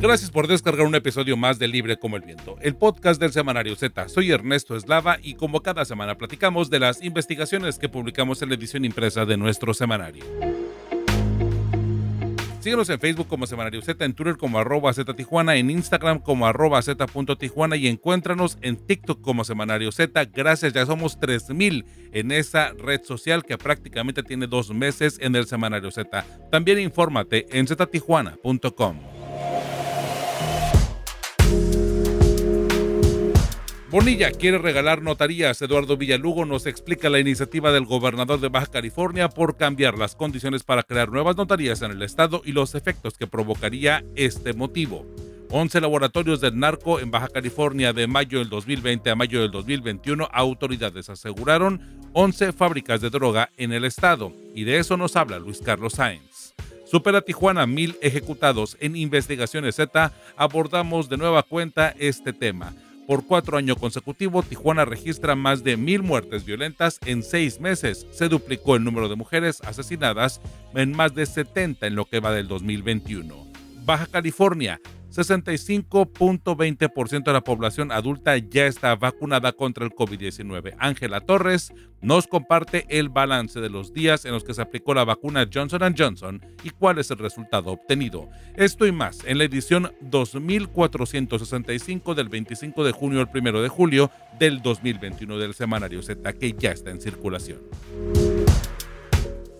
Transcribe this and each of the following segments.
Gracias por descargar un episodio más de Libre como el Viento, el podcast del semanario Z. Soy Ernesto Eslava y como cada semana platicamos de las investigaciones que publicamos en la edición impresa de nuestro semanario. Síguenos en Facebook como Semanario Z, en Twitter como arroba Z Tijuana, en Instagram como arroba Z Tijuana y encuéntranos en TikTok como Semanario Z. Gracias, ya somos 3000 en esa red social que prácticamente tiene dos meses en el Semanario Z. También infórmate en ztijuana.com. Bonilla quiere regalar notarías. Eduardo Villalugo nos explica la iniciativa del gobernador de Baja California por cambiar las condiciones para crear nuevas notarías en el estado y los efectos que provocaría este motivo. 11 laboratorios del narco en Baja California de mayo del 2020 a mayo del 2021, autoridades aseguraron 11 fábricas de droga en el estado. Y de eso nos habla Luis Carlos Sáenz. Supera Tijuana, mil ejecutados en investigaciones Z. Abordamos de nueva cuenta este tema. Por cuatro años consecutivos, Tijuana registra más de mil muertes violentas en seis meses. Se duplicó el número de mujeres asesinadas en más de 70 en lo que va del 2021. Baja California, 65.20% de la población adulta ya está vacunada contra el COVID-19. Ángela Torres nos comparte el balance de los días en los que se aplicó la vacuna Johnson Johnson y cuál es el resultado obtenido. Esto y más en la edición 2465 del 25 de junio al 1 de julio del 2021 del semanario Z que ya está en circulación.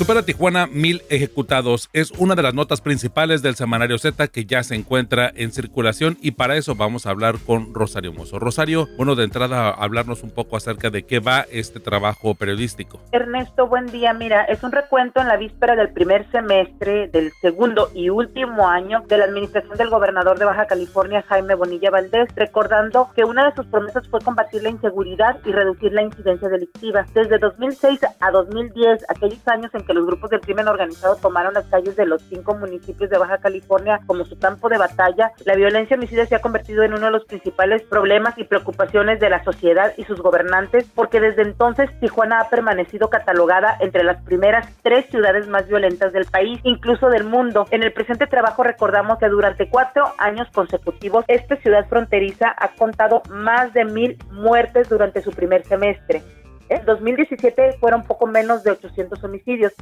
Supera Tijuana, mil ejecutados. Es una de las notas principales del semanario Z que ya se encuentra en circulación y para eso vamos a hablar con Rosario Mozo. Rosario, bueno, de entrada hablarnos un poco acerca de qué va este trabajo periodístico. Ernesto, buen día. Mira, es un recuento en la víspera del primer semestre del segundo y último año de la administración del gobernador de Baja California, Jaime Bonilla Valdés, recordando que una de sus promesas fue combatir la inseguridad y reducir la incidencia delictiva. Desde 2006 a 2010, aquellos años en que los grupos del crimen organizado tomaron las calles de los cinco municipios de Baja California como su campo de batalla, la violencia homicida se ha convertido en uno de los principales problemas y preocupaciones de la sociedad y sus gobernantes, porque desde entonces Tijuana ha permanecido catalogada entre las primeras tres ciudades más violentas del país, incluso del mundo. En el presente trabajo recordamos que durante cuatro años consecutivos, esta ciudad fronteriza ha contado más de mil muertes durante su primer semestre. En 2017 fueron poco menos de 800 homicidios.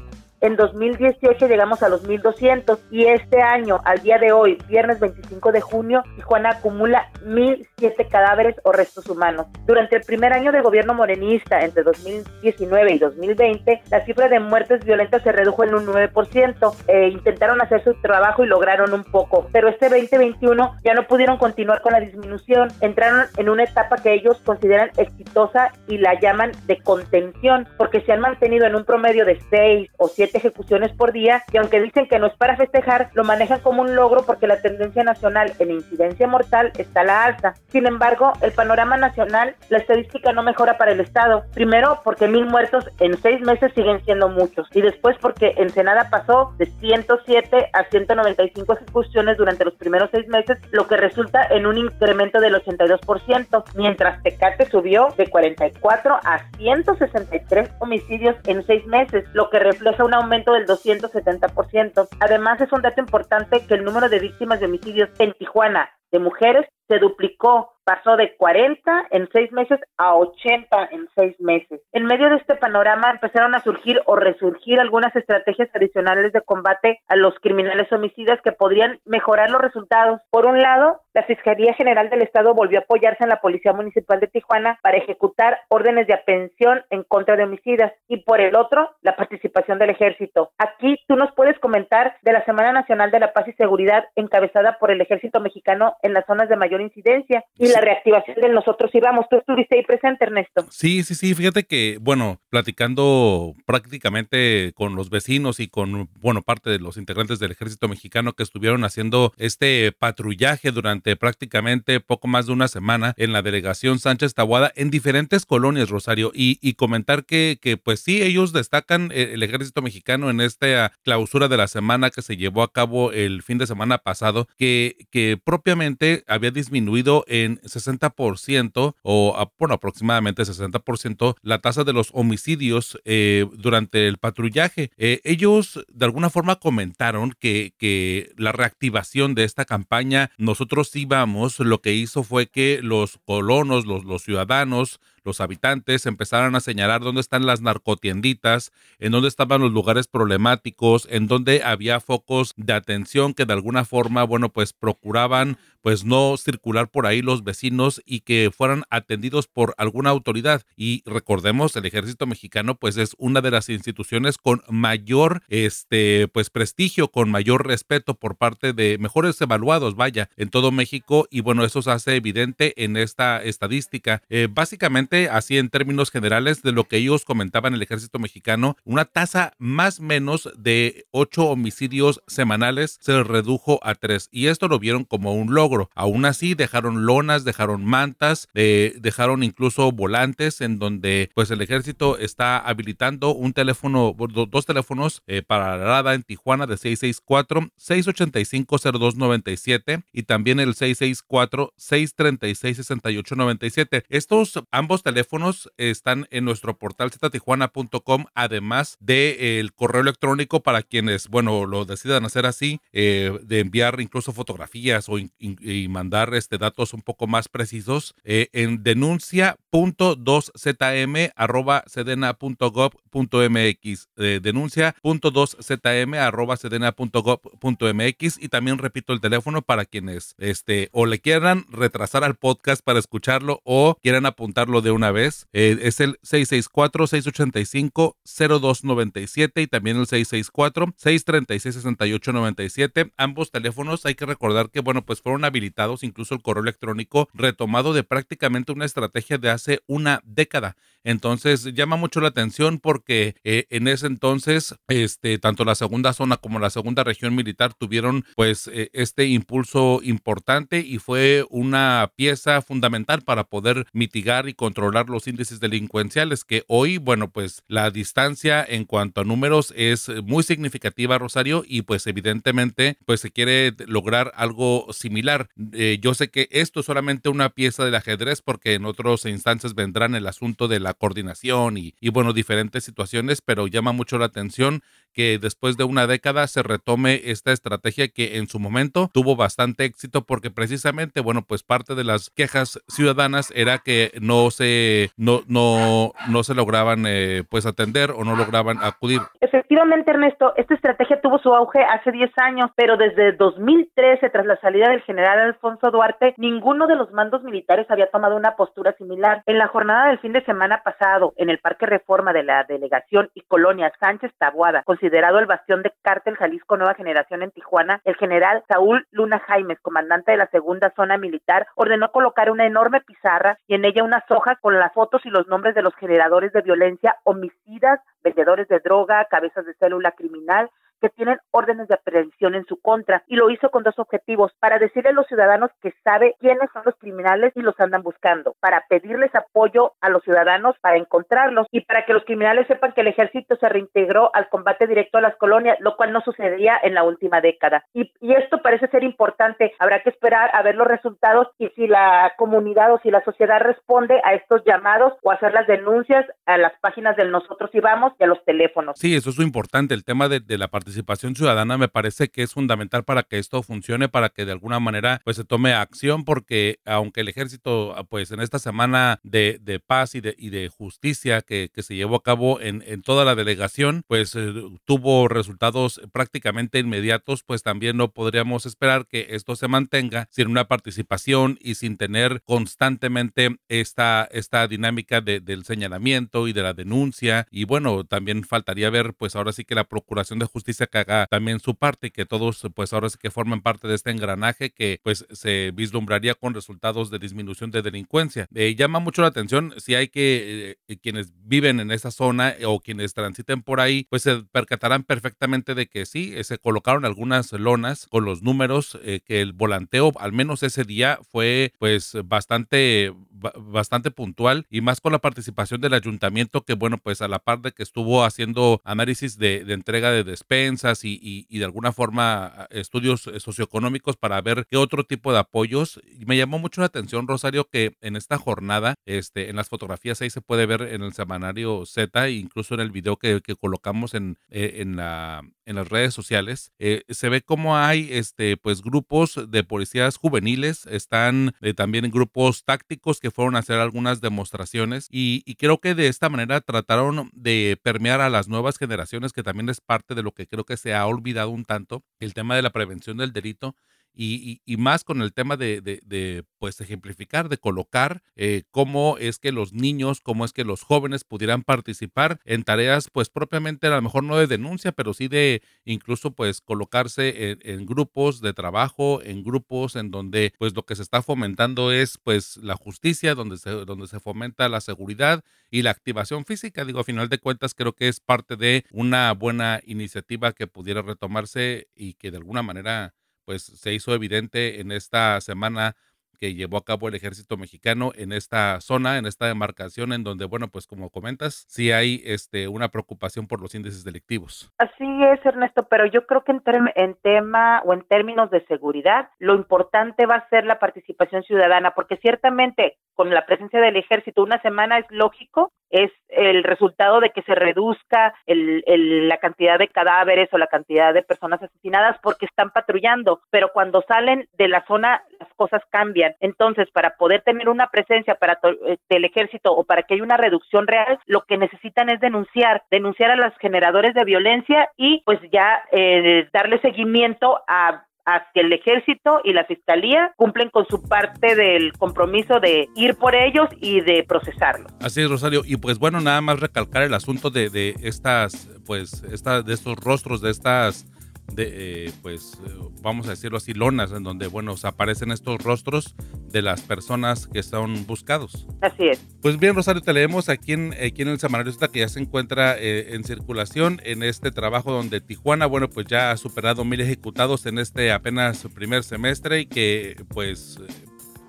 En 2018 llegamos a los 1.200 y este año, al día de hoy, viernes 25 de junio, Tijuana acumula 1.007 cadáveres o restos humanos. Durante el primer año del gobierno morenista, entre 2019 y 2020, la cifra de muertes violentas se redujo en un 9%. Eh, intentaron hacer su trabajo y lograron un poco, pero este 2021 ya no pudieron continuar con la disminución. Entraron en una etapa que ellos consideran exitosa y la llaman de contención, porque se han mantenido en un promedio de 6 o 7 ejecuciones por día y aunque dicen que no es para festejar, lo manejan como un logro porque la tendencia nacional en incidencia mortal está a la alza. Sin embargo, el panorama nacional, la estadística no mejora para el Estado. Primero, porque mil muertos en seis meses siguen siendo muchos y después porque Ensenada pasó de 107 a 195 ejecuciones durante los primeros seis meses, lo que resulta en un incremento del 82%, mientras Tecate subió de 44 a 163 homicidios en seis meses, lo que refleja una aumento del 270%. Además, es un dato importante que el número de víctimas de homicidios en Tijuana de mujeres se duplicó pasó de 40 en seis meses a 80 en seis meses. En medio de este panorama empezaron a surgir o resurgir algunas estrategias adicionales de combate a los criminales homicidas que podrían mejorar los resultados. Por un lado, la Fiscalía General del Estado volvió a apoyarse en la Policía Municipal de Tijuana para ejecutar órdenes de aprehensión en contra de homicidas y por el otro, la participación del ejército. Aquí tú nos puedes comentar de la Semana Nacional de la Paz y Seguridad encabezada por el ejército mexicano en las zonas de mayor incidencia y la reactivación de nosotros íbamos. Tú estuviste ahí presente, Ernesto. Sí, sí, sí. Fíjate que, bueno, platicando prácticamente con los vecinos y con, bueno, parte de los integrantes del ejército mexicano que estuvieron haciendo este patrullaje durante prácticamente poco más de una semana en la delegación Sánchez Tabuada en diferentes colonias, Rosario, y, y comentar que, que, pues sí, ellos destacan eh, el ejército mexicano en esta clausura de la semana que se llevó a cabo el fin de semana pasado, que, que propiamente había disminuido en 60% o bueno, aproximadamente 60% la tasa de los homicidios eh, durante el patrullaje. Eh, ellos de alguna forma comentaron que, que la reactivación de esta campaña, nosotros íbamos, lo que hizo fue que los colonos, los, los ciudadanos, los habitantes empezaron a señalar dónde están las narcotienditas, en dónde estaban los lugares problemáticos, en dónde había focos de atención que de alguna forma, bueno, pues procuraban pues no circular por ahí los vecinos y que fueran atendidos por alguna autoridad. Y recordemos, el ejército mexicano pues es una de las instituciones con mayor este pues prestigio, con mayor respeto por parte de mejores evaluados, vaya, en todo México y bueno, eso se hace evidente en esta estadística. Eh, básicamente así en términos generales, de lo que ellos comentaban el ejército mexicano, una tasa más menos de ocho homicidios semanales se redujo a tres. Y esto lo vieron como un logro. Aún así, dejaron lonas, dejaron mantas, eh, dejaron incluso volantes en donde pues el ejército está habilitando un teléfono, dos teléfonos eh, para la Rada en Tijuana de 664-685-0297 y también el 664-636-6897. Estos ambos teléfonos están en nuestro portal ztijuana.com, además del de, el correo electrónico para quienes, bueno, lo decidan hacer así, eh, de enviar incluso fotografías o y mandar este, datos un poco más precisos eh, en denuncia.2zm arroba sedena.gov.mx eh, denuncia.2zm arroba sedena.gov.mx y también repito el teléfono para quienes este o le quieran retrasar al podcast para escucharlo o quieran apuntarlo de una vez. Eh, es el 664-685-0297 y también el 664-636-6897. Ambos teléfonos hay que recordar que, bueno, pues fueron habilitados, incluso el correo electrónico retomado de prácticamente una estrategia de hace una década. Entonces llama mucho la atención porque eh, en ese entonces, este, tanto la segunda zona como la segunda región militar tuvieron pues eh, este impulso importante y fue una pieza fundamental para poder mitigar y controlar los índices delincuenciales que hoy, bueno, pues la distancia en cuanto a números es muy significativa, Rosario, y pues evidentemente pues se quiere lograr algo similar. Eh, yo sé que esto es solamente una pieza del ajedrez porque en otras instancias vendrán el asunto de la coordinación y bueno, diferentes situaciones, pero llama mucho la atención que después de una década se retome esta estrategia que en su momento tuvo bastante éxito porque precisamente, bueno, pues parte de las quejas ciudadanas era que no se, no, no, no se lograban eh, pues atender o no lograban acudir. Efectivamente, Ernesto, esta estrategia tuvo su auge hace 10 años, pero desde 2013, tras la salida del general Alfonso Duarte, ninguno de los mandos militares había tomado una postura similar. En la jornada del fin de semana pasado, en el Parque Reforma de la Delegación y Colonia Sánchez Tabuada, considerado el bastión de Cártel Jalisco Nueva Generación en Tijuana, el general Saúl Luna Jaimes, comandante de la segunda zona militar, ordenó colocar una enorme pizarra y en ella unas hojas con las fotos y los nombres de los generadores de violencia, homicidas, vendedores de droga, cabezas de célula criminal, que tienen órdenes de aprehensión en su contra y lo hizo con dos objetivos, para decirle a los ciudadanos que sabe quiénes son los criminales y los andan buscando, para pedirles apoyo a los ciudadanos para encontrarlos y para que los criminales sepan que el ejército se reintegró al combate directo a las colonias, lo cual no sucedía en la última década. Y, esto parece ser importante, habrá que esperar a ver los resultados y si la comunidad o si la sociedad responde a estos llamados o hacer las denuncias a las páginas del Nosotros y Vamos y a los teléfonos. Sí, eso es lo importante, el tema de, de la parte participación ciudadana me parece que es fundamental para que esto funcione, para que de alguna manera pues se tome acción, porque aunque el ejército pues en esta semana de, de paz y de, y de justicia que, que, se llevó a cabo en, en toda la delegación, pues eh, tuvo resultados prácticamente inmediatos, pues también no podríamos esperar que esto se mantenga sin una participación y sin tener constantemente esta, esta dinámica de, del señalamiento y de la denuncia. Y bueno, también faltaría ver pues ahora sí que la Procuración de Justicia que haga también su parte y que todos pues ahora sí que formen parte de este engranaje que pues se vislumbraría con resultados de disminución de delincuencia. Eh, llama mucho la atención si hay que eh, quienes viven en esa zona o quienes transiten por ahí pues se percatarán perfectamente de que sí, eh, se colocaron algunas lonas con los números que el volanteo al menos ese día fue pues bastante bastante puntual y más con la participación del ayuntamiento que, bueno, pues a la par de que estuvo haciendo análisis de, entrega de despensas y, de alguna forma estudios eh, socioeconómicos para ver qué otro tipo de apoyos. me llamó mucho la atención, Rosario, que en esta jornada, este, en las fotografías ahí se puede ver en el semanario Z e incluso en el video que, colocamos en, eh, en, la, en las redes sociales, eh, se ve cómo hay este, pues, grupos de policías juveniles, están también en grupos tácticos que fueron a hacer algunas demostraciones y, y creo que de esta manera trataron de permear a las nuevas generaciones, que también es parte de lo que creo que se ha olvidado un tanto, el tema de la prevención del delito y, más con el tema de, pues ejemplificar, de colocar eh, cómo es que los niños, cómo es que los jóvenes pudieran participar en tareas pues propiamente a lo mejor no de denuncia, pero sí de incluso pues colocarse en, grupos de trabajo, en grupos en donde pues lo que se está fomentando es pues la justicia, donde donde se fomenta la seguridad y la activación física. Digo, a final de cuentas creo que es parte de una buena iniciativa que pudiera retomarse y que de alguna manera pues se hizo evidente en esta semana que llevó a cabo el ejército mexicano en esta zona, en esta demarcación, en donde, bueno, pues como comentas, sí hay este, una preocupación por los índices delictivos. Así es, Ernesto, pero yo creo que en, en tema o en términos de seguridad, lo importante va a ser la participación ciudadana, porque ciertamente con la presencia del ejército una semana es lógico, es el resultado de que se reduzca el, la cantidad de cadáveres o la cantidad de personas asesinadas porque están patrullando, pero cuando salen de la zona las cosas cambian. Entonces, para poder tener una presencia para eh, del ejército o para que haya una reducción real, lo que necesitan es denunciar, denunciar a los generadores de violencia y pues ya eh, darle seguimiento a a que el ejército y la fiscalía cumplen con su parte del compromiso de ir por ellos y de procesarlos. Así es, Rosario. Y pues bueno, nada más recalcar el asunto de, de estas, pues, esta, de estos rostros, de estas de, eh, pues, eh, vamos a decirlo así, lonas, en donde, bueno, aparecen estos rostros de las personas que son buscados. Así es. Pues bien, Rosario, te leemos aquí en, aquí en el Semanario que ya se encuentra eh, en circulación en este trabajo donde Tijuana, bueno, pues ya ha superado mil ejecutados en este apenas primer semestre y que, pues,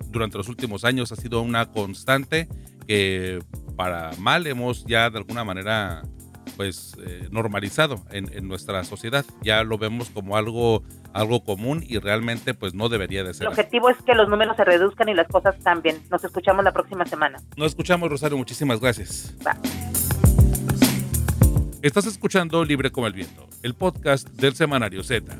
durante los últimos años ha sido una constante que para mal hemos ya de alguna manera pues eh, normalizado en, nuestra sociedad. Ya lo vemos como algo, algo común y realmente pues no debería de ser. El objetivo es que los números se reduzcan y las cosas cambien. Nos escuchamos la próxima semana. Nos escuchamos, Rosario. Muchísimas gracias. Estás escuchando Libre como el Viento, el podcast del Semanario Z.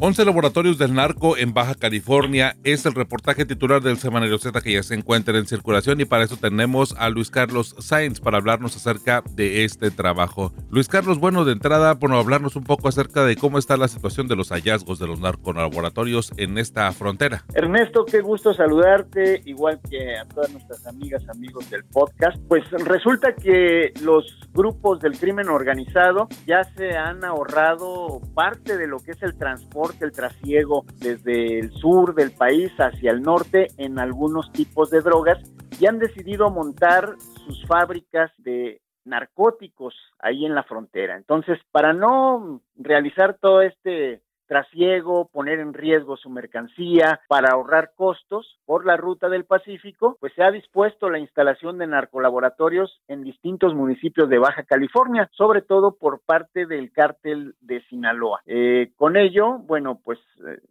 11 laboratorios del narco en Baja California es el reportaje titular del Semanario Z que ya se encuentra en circulación y para eso tenemos a Luis Carlos Sáenz para hablarnos acerca de este trabajo. Luis Carlos, bueno, de entrada, bueno, hablarnos un poco acerca de cómo está la situación de los hallazgos de los narcolaboratorios en esta frontera. Ernesto, qué gusto saludarte, igual que a todas nuestras amigas, amigos del podcast. Pues resulta que los grupos del crimen organizado ya se han ahorrado parte de lo que es el transporte el trasiego desde el sur del país hacia el norte en algunos tipos de drogas y han decidido montar sus fábricas de narcóticos ahí en la frontera. Entonces, para no realizar todo este trasiego, poner en riesgo su mercancía para ahorrar costos por la ruta del Pacífico, pues se ha dispuesto la instalación de narcolaboratorios en distintos municipios de Baja California, sobre todo por parte del cártel de Sinaloa. Eh, con ello, bueno, pues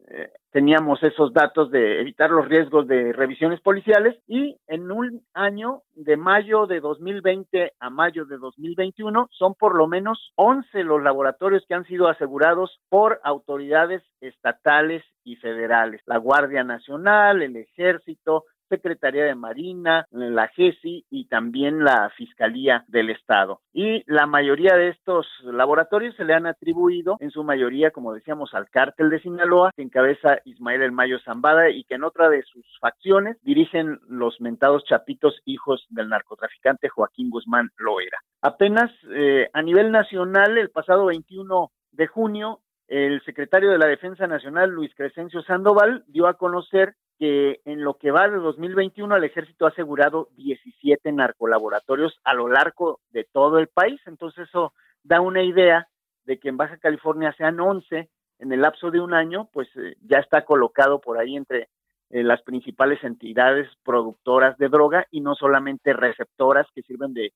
eh, teníamos esos datos de evitar los riesgos de revisiones policiales y en un año de mayo de 2020 a mayo de 2021 son por lo menos 11 los laboratorios que han sido asegurados por autoridades estatales y federales, la Guardia Nacional, el Ejército, Secretaría de Marina, la GESI y también la Fiscalía del Estado. Y la mayoría de estos laboratorios se le han atribuido, en su mayoría, como decíamos, al cártel de Sinaloa, que encabeza Ismael El Mayo Zambada y que en otra de sus facciones dirigen los mentados chapitos hijos del narcotraficante Joaquín Guzmán Loera. Apenas eh, a nivel nacional, el pasado 21 de junio, el secretario de la Defensa Nacional, Luis Crescencio Sandoval, dio a conocer que en lo que va de 2021 el ejército ha asegurado 17 narcolaboratorios a lo largo de todo el país. Entonces eso da una idea de que en Baja California sean 11 en el lapso de un año, pues eh, ya está colocado por ahí entre eh, las principales entidades productoras de droga y no solamente receptoras que sirven de,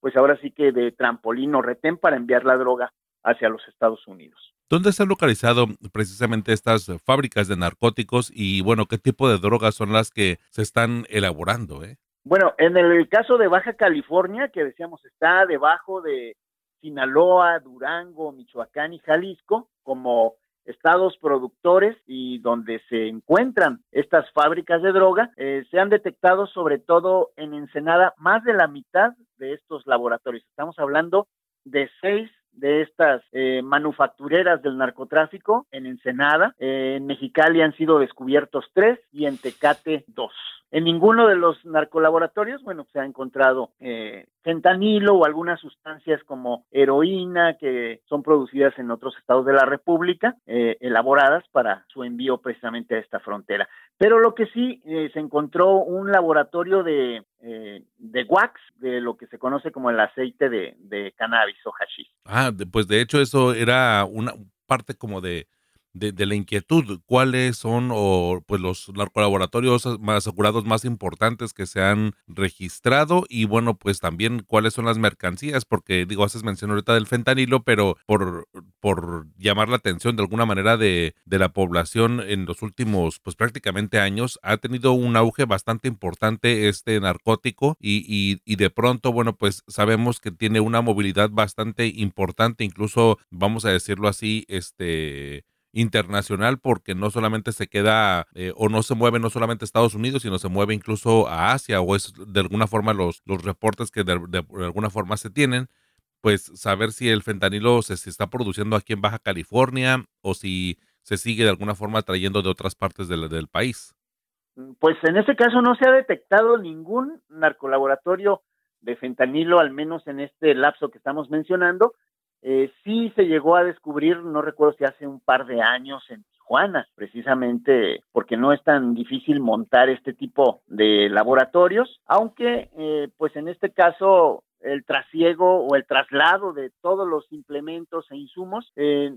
pues ahora sí que de trampolín o retén para enviar la droga hacia los Estados Unidos. ¿Dónde están localizado precisamente estas fábricas de narcóticos y bueno, qué tipo de drogas son las que se están elaborando? Eh? Bueno, en el caso de Baja California, que decíamos está debajo de Sinaloa, Durango, Michoacán y Jalisco, como estados productores y donde se encuentran estas fábricas de droga, eh, se han detectado sobre todo en Ensenada más de la mitad de estos laboratorios. Estamos hablando de seis de estas eh, manufactureras del narcotráfico en Ensenada. Eh, en Mexicali han sido descubiertos tres y en Tecate dos. En ninguno de los narcolaboratorios, bueno, se ha encontrado eh, fentanilo o algunas sustancias como heroína que son producidas en otros estados de la República, eh, elaboradas para su envío precisamente a esta frontera. Pero lo que sí eh, se encontró un laboratorio de, de wax, de lo que se conoce como el aceite de, de cannabis o hashish. Ah, pues de hecho eso era una parte como de de, la inquietud, cuáles son o pues los colaboratorios más asegurados más importantes que se han registrado y bueno, pues también cuáles son las mercancías, porque digo, haces mención ahorita del fentanilo, pero por, por llamar la atención de alguna manera de, de la población en los últimos pues prácticamente años, ha tenido un auge bastante importante este narcótico y, y, y de pronto, bueno, pues sabemos que tiene una movilidad bastante importante, incluso vamos a decirlo así, este internacional porque no solamente se queda eh, o no se mueve no solamente a Estados Unidos, sino se mueve incluso a Asia o es de alguna forma los, los reportes que de, alguna forma se tienen, pues saber si el fentanilo se, se, está produciendo aquí en Baja California o si se sigue de alguna forma trayendo de otras partes del, del país. Pues en ese caso no se ha detectado ningún narcolaboratorio de fentanilo, al menos en este lapso que estamos mencionando, eh, sí se llegó a descubrir, no recuerdo si hace un par de años en Tijuana, precisamente porque no es tan difícil montar este tipo de laboratorios, aunque eh, pues en este caso el trasiego o el traslado de todos los implementos e insumos eh,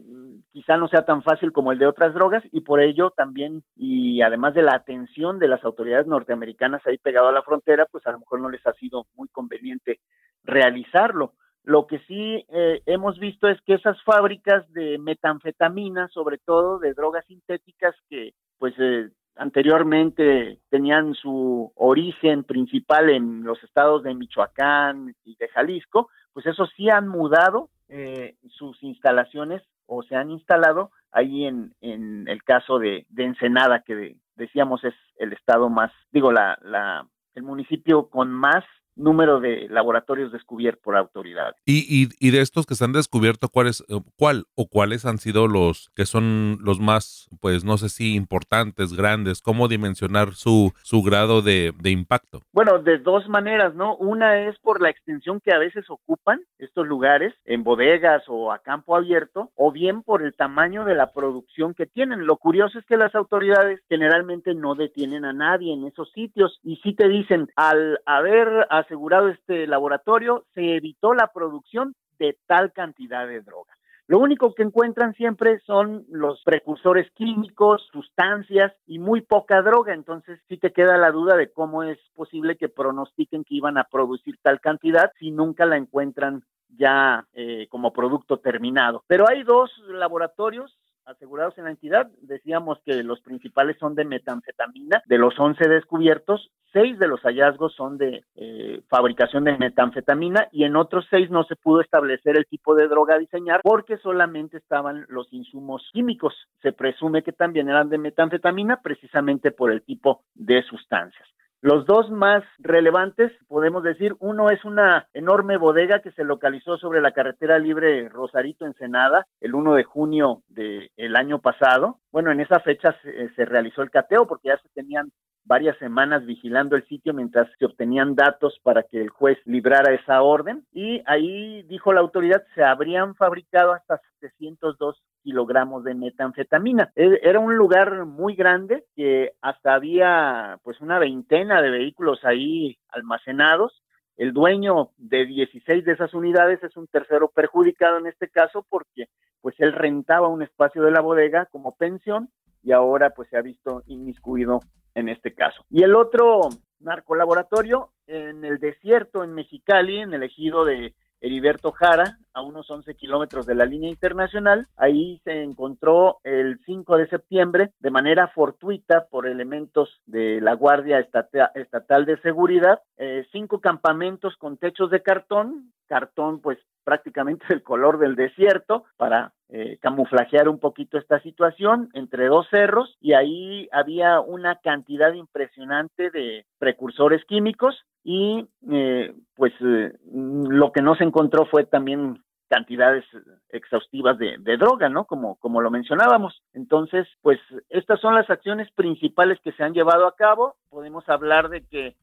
quizá no sea tan fácil como el de otras drogas y por ello también y además de la atención de las autoridades norteamericanas ahí pegado a la frontera pues a lo mejor no les ha sido muy conveniente realizarlo lo que sí eh, hemos visto es que esas fábricas de metanfetamina, sobre todo de drogas sintéticas que pues eh, anteriormente tenían su origen principal en los estados de Michoacán y de Jalisco, pues eso sí han mudado eh, sus instalaciones o se han instalado ahí en, en el caso de, de Ensenada, que decíamos es el estado más, digo, la, la, el municipio con más número de laboratorios descubiertos por autoridades. Y, y, de estos que se han descubierto, ¿cuáles, eh, cuál o cuáles han sido los que son los más, pues no sé si importantes, grandes? ¿Cómo dimensionar su, su grado de, de impacto? Bueno, de dos maneras, ¿no? Una es por la extensión que a veces ocupan estos lugares en bodegas o a campo abierto, o bien por el tamaño de la producción que tienen. Lo curioso es que las autoridades generalmente no detienen a nadie en esos sitios y sí te dicen, al haber asegurado este laboratorio, se evitó la producción de tal cantidad de droga. Lo único que encuentran siempre son los precursores químicos, sustancias y muy poca droga. Entonces sí te queda la duda de cómo es posible que pronostiquen que iban a producir tal cantidad si nunca la encuentran ya eh, como producto terminado. Pero hay dos laboratorios asegurados en la entidad. Decíamos que los principales son de metanfetamina. De los 11 descubiertos, seis de los hallazgos son de eh, fabricación de metanfetamina y en otros seis no se pudo establecer el tipo de droga a diseñar porque solamente estaban los insumos químicos. Se presume que también eran de metanfetamina precisamente por el tipo de sustancias. Los dos más relevantes, podemos decir, uno es una enorme bodega que se localizó sobre la carretera libre Rosarito Ensenada el 1 de junio del año pasado. Bueno, en esa fecha se, se realizó el cateo porque ya se tenían varias semanas vigilando el sitio mientras se obtenían datos para que el juez librara esa orden y ahí dijo la autoridad se habrían fabricado hasta 702 kilogramos de metanfetamina. E, era un lugar muy grande que hasta había pues una veintena de vehículos ahí almacenados el dueño de 16 de esas unidades es un tercero perjudicado en este caso porque pues él rentaba un espacio de la bodega como pensión y ahora pues se ha visto inmiscuido en este caso. Y el otro narcolaboratorio en el desierto en Mexicali, en el ejido de Heriberto Jara, a unos 11 kilómetros de la línea internacional. Ahí se encontró el 5 de septiembre de manera fortuita por elementos de la Guardia Estatal de Seguridad, eh, cinco campamentos con techos de cartón, cartón pues prácticamente del color del desierto para eh, camuflajear un poquito esta situación entre dos cerros. Y ahí había una cantidad impresionante de precursores químicos y eh, pues eh, lo que no se encontró fue también cantidades exhaustivas de, droga, ¿no? Como, como lo mencionábamos. Entonces, pues estas son las acciones principales que se han llevado a cabo. Podemos hablar de que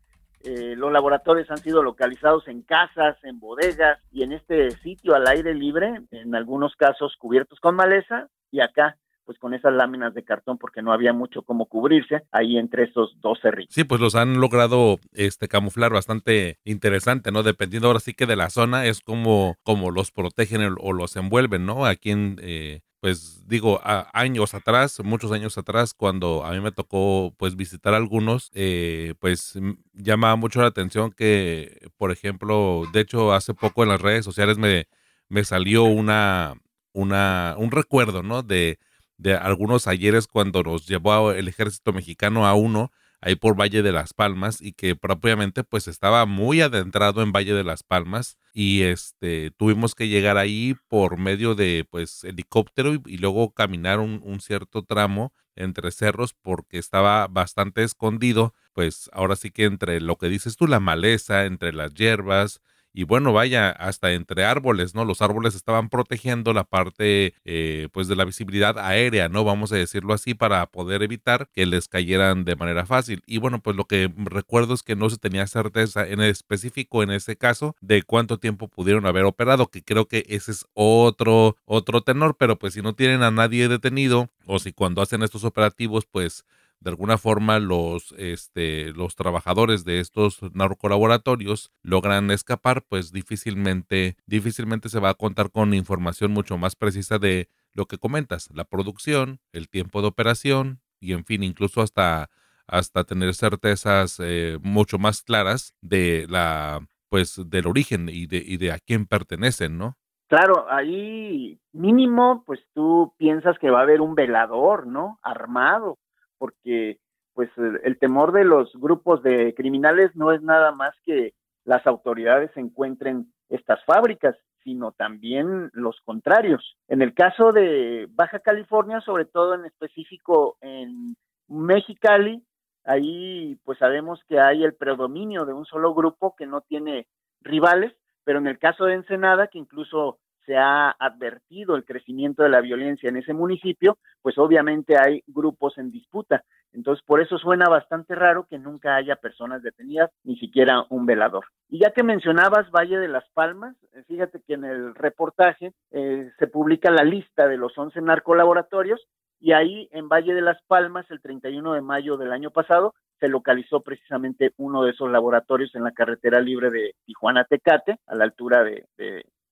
eh, los laboratorios han sido localizados en casas, en bodegas y en este sitio al aire libre, en algunos casos cubiertos con maleza y acá pues con esas láminas de cartón porque no había mucho como cubrirse ahí entre esos dos cerritos. Sí, pues los han logrado este camuflar bastante interesante, ¿no? Dependiendo ahora sí que de la zona es como, como los protegen o los envuelven, ¿no? Aquí en, eh, pues digo, años atrás, muchos años atrás, cuando a mí me tocó pues visitar algunos, eh, pues llama mucho la atención que, por ejemplo, de hecho hace poco en las redes sociales me, me salió una, una, un recuerdo, ¿no? De de algunos ayeres cuando nos llevó el ejército mexicano a uno ahí por Valle de las Palmas y que propiamente pues estaba muy adentrado en Valle de las Palmas y este tuvimos que llegar ahí por medio de pues helicóptero y, luego caminar un, un, cierto tramo entre cerros porque estaba bastante escondido pues ahora sí que entre lo que dices tú la maleza entre las hierbas y bueno, vaya, hasta entre árboles, ¿no? Los árboles estaban protegiendo la parte, eh, pues, de la visibilidad aérea, ¿no? Vamos a decirlo así, para poder evitar que les cayeran de manera fácil. Y bueno, pues lo que recuerdo es que no se tenía certeza en específico en ese caso de cuánto tiempo pudieron haber operado, que creo que ese es otro, otro tenor, pero pues si no tienen a nadie detenido o si cuando hacen estos operativos, pues de alguna forma los, este, los trabajadores de estos narcolaboratorios logran escapar, pues difícilmente, difícilmente se va a contar con información mucho más precisa de lo que comentas, la producción, el tiempo de operación y en fin, incluso hasta, hasta tener certezas eh, mucho más claras de la pues del origen y de, y de a quién pertenecen, ¿no? Claro, ahí mínimo, pues tú piensas que va a haber un velador, ¿no? Armado, porque pues el temor de los grupos de criminales no es nada más que las autoridades encuentren estas fábricas, sino también los contrarios. En el caso de Baja California, sobre todo en específico en Mexicali, ahí pues sabemos que hay el predominio de un solo grupo que no tiene rivales, pero en el caso de Ensenada, que incluso se ha advertido el crecimiento de la violencia en ese municipio, pues obviamente hay grupos en disputa. Entonces, por eso suena bastante raro que nunca haya personas detenidas, ni siquiera un velador. Y ya que mencionabas Valle de las Palmas, eh, fíjate que en el reportaje eh, se publica la lista de los 11 narcolaboratorios y ahí en Valle de las Palmas, el 31 de mayo del año pasado, se localizó precisamente uno de esos laboratorios en la carretera libre de Tijuana-Tecate, a la altura de,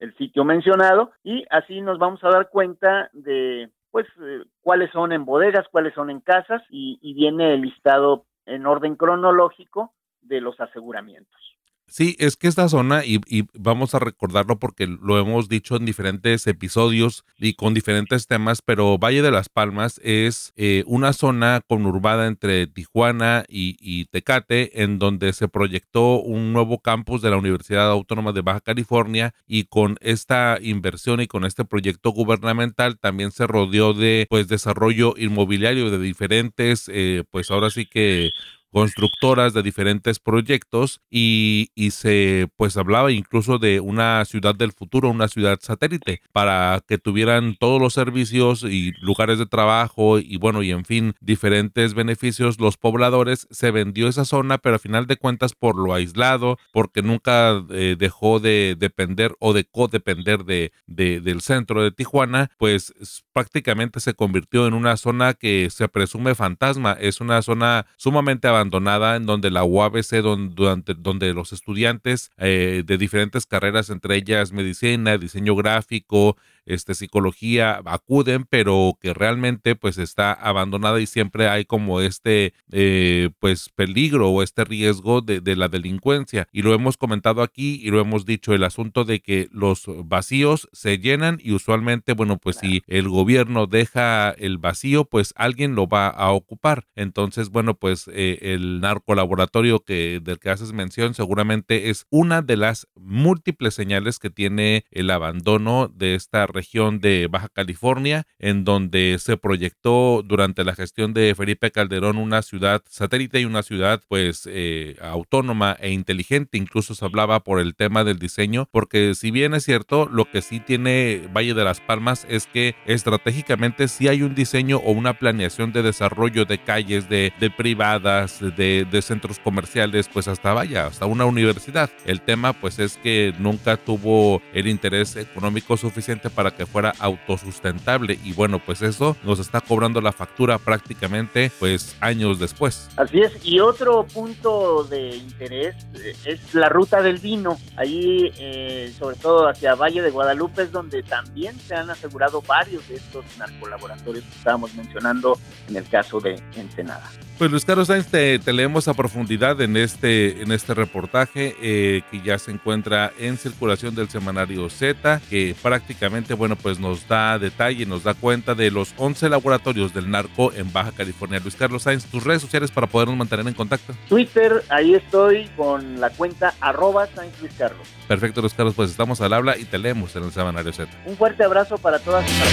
el sitio mencionado y así nos vamos a dar cuenta de pues eh, cuáles son en bodegas, cuáles son en casas y, y viene el listado en orden cronológico de los aseguramientos. Sí, es que esta zona, y, vamos a recordarlo porque lo hemos dicho en diferentes episodios y con diferentes temas, pero Valle de las Palmas es eh, una zona conurbada entre Tijuana y, y, Tecate, en donde se proyectó un nuevo campus de la Universidad Autónoma de Baja California y con esta inversión y con este proyecto gubernamental también se rodeó de pues desarrollo inmobiliario de diferentes, eh, pues ahora sí que constructoras de diferentes proyectos y, y, se pues hablaba incluso de una ciudad del futuro, una ciudad satélite para que tuvieran todos los servicios y lugares de trabajo y bueno y en fin diferentes beneficios. Los pobladores se vendió esa zona pero al final de cuentas por lo aislado porque nunca eh, dejó de depender o de codepender de, de, del centro de Tijuana pues prácticamente se convirtió en una zona que se presume fantasma. Es una zona sumamente avanzada abandonada en donde la UABC, donde, donde los estudiantes eh, de diferentes carreras, entre ellas medicina, diseño gráfico, este, psicología acuden, pero que realmente pues está abandonada y siempre hay como este eh, pues peligro o este riesgo de, de, la delincuencia. Y lo hemos comentado aquí y lo hemos dicho, el asunto de que los vacíos se llenan y usualmente, bueno, pues si el gobierno deja el vacío, pues alguien lo va a ocupar. Entonces, bueno, pues eh, el narcolaboratorio que, del que haces mención seguramente es una de las múltiples señales que tiene el abandono de esta región de Baja California, en donde se proyectó durante la gestión de Felipe Calderón una ciudad satélite y una ciudad pues eh, autónoma e inteligente. Incluso se hablaba por el tema del diseño, porque si bien es cierto, lo que sí tiene Valle de las Palmas es que estratégicamente sí hay un diseño o una planeación de desarrollo de calles, de, privadas, de centros comerciales, pues hasta vaya, hasta una universidad. El tema pues es que nunca tuvo el interés económico suficiente para que fuera autosustentable y bueno, pues eso nos está cobrando la factura prácticamente pues años después. Así es, y otro punto de interés eh, es la ruta del vino, ahí eh, sobre todo hacia Valle de Guadalupe es donde también se han asegurado varios de estos narcolaboratorios que estábamos mencionando en el caso de Ensenada. Pues Luis Carlos Sainz, te, leemos a profundidad en este, en este reportaje eh, que ya se encuentra en circulación del semanario Z, que prácticamente, bueno, pues nos da detalle, nos da cuenta de los 11 laboratorios del narco en Baja California. Luis Carlos Sainz, tus redes sociales para podernos mantener en contacto. Twitter, ahí estoy con la cuenta arroba Sainz Luis Carlos. Perfecto, Luis Carlos, pues estamos al habla y te leemos en el semanario Z. Un fuerte abrazo para todas y para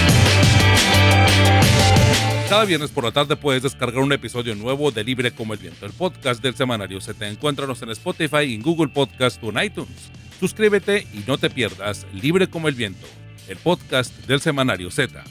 todos. Cada viernes por la tarde puedes descargar un episodio nuevo de Libre como el Viento, el podcast del semanario Z. Encuéntranos en Spotify, en Google Podcast o en iTunes. Suscríbete y no te pierdas Libre como el Viento, el podcast del semanario Z.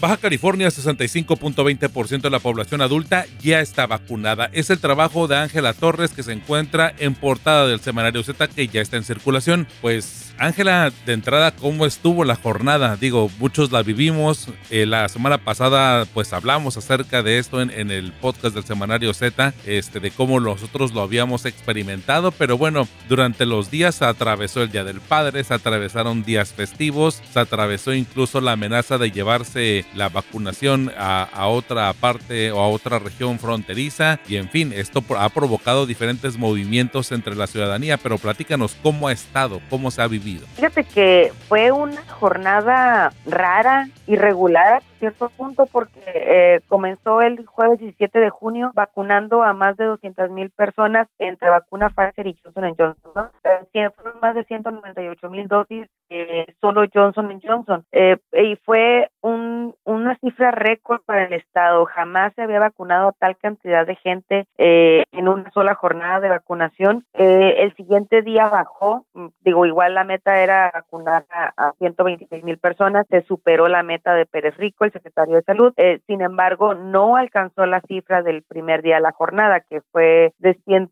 Baja California, 65.20% de la población adulta ya está vacunada. Es el trabajo de Ángela Torres que se encuentra en portada del semanario Z que ya está en circulación. Pues Ángela, de entrada, ¿cómo estuvo la jornada? Digo, muchos la vivimos. Eh, la semana pasada, pues hablamos acerca de esto en, el podcast del semanario Z, este, de cómo nosotros lo habíamos experimentado. Pero bueno, durante los días se atravesó el Día del Padre, se atravesaron días festivos, se atravesó incluso la amenaza de llevarse la vacunación a, otra parte o a otra región fronteriza. Y en fin, esto ha provocado diferentes movimientos entre la ciudadanía. Pero platícanos cómo ha estado, cómo se ha vivido Fíjate que fue una jornada rara, irregular a cierto punto, porque eh, comenzó el jueves 17 de junio vacunando a más de 200 mil personas entre vacuna Pfizer y Johnson Johnson. Eh, fueron más de 198 mil dosis eh, solo Johnson Johnson. Eh, y fue un, una cifra récord para el Estado. Jamás se había vacunado tal cantidad de gente eh, en una sola jornada de vacunación. el siguiente día bajó, mm, digo, igual la meta era vacunar a, a 126 mil personas, se superó la meta de Pérez Rico, el secretario de Salud. sin embargo, no alcanzó la cifra del primer día de la jornada, que fue de 100,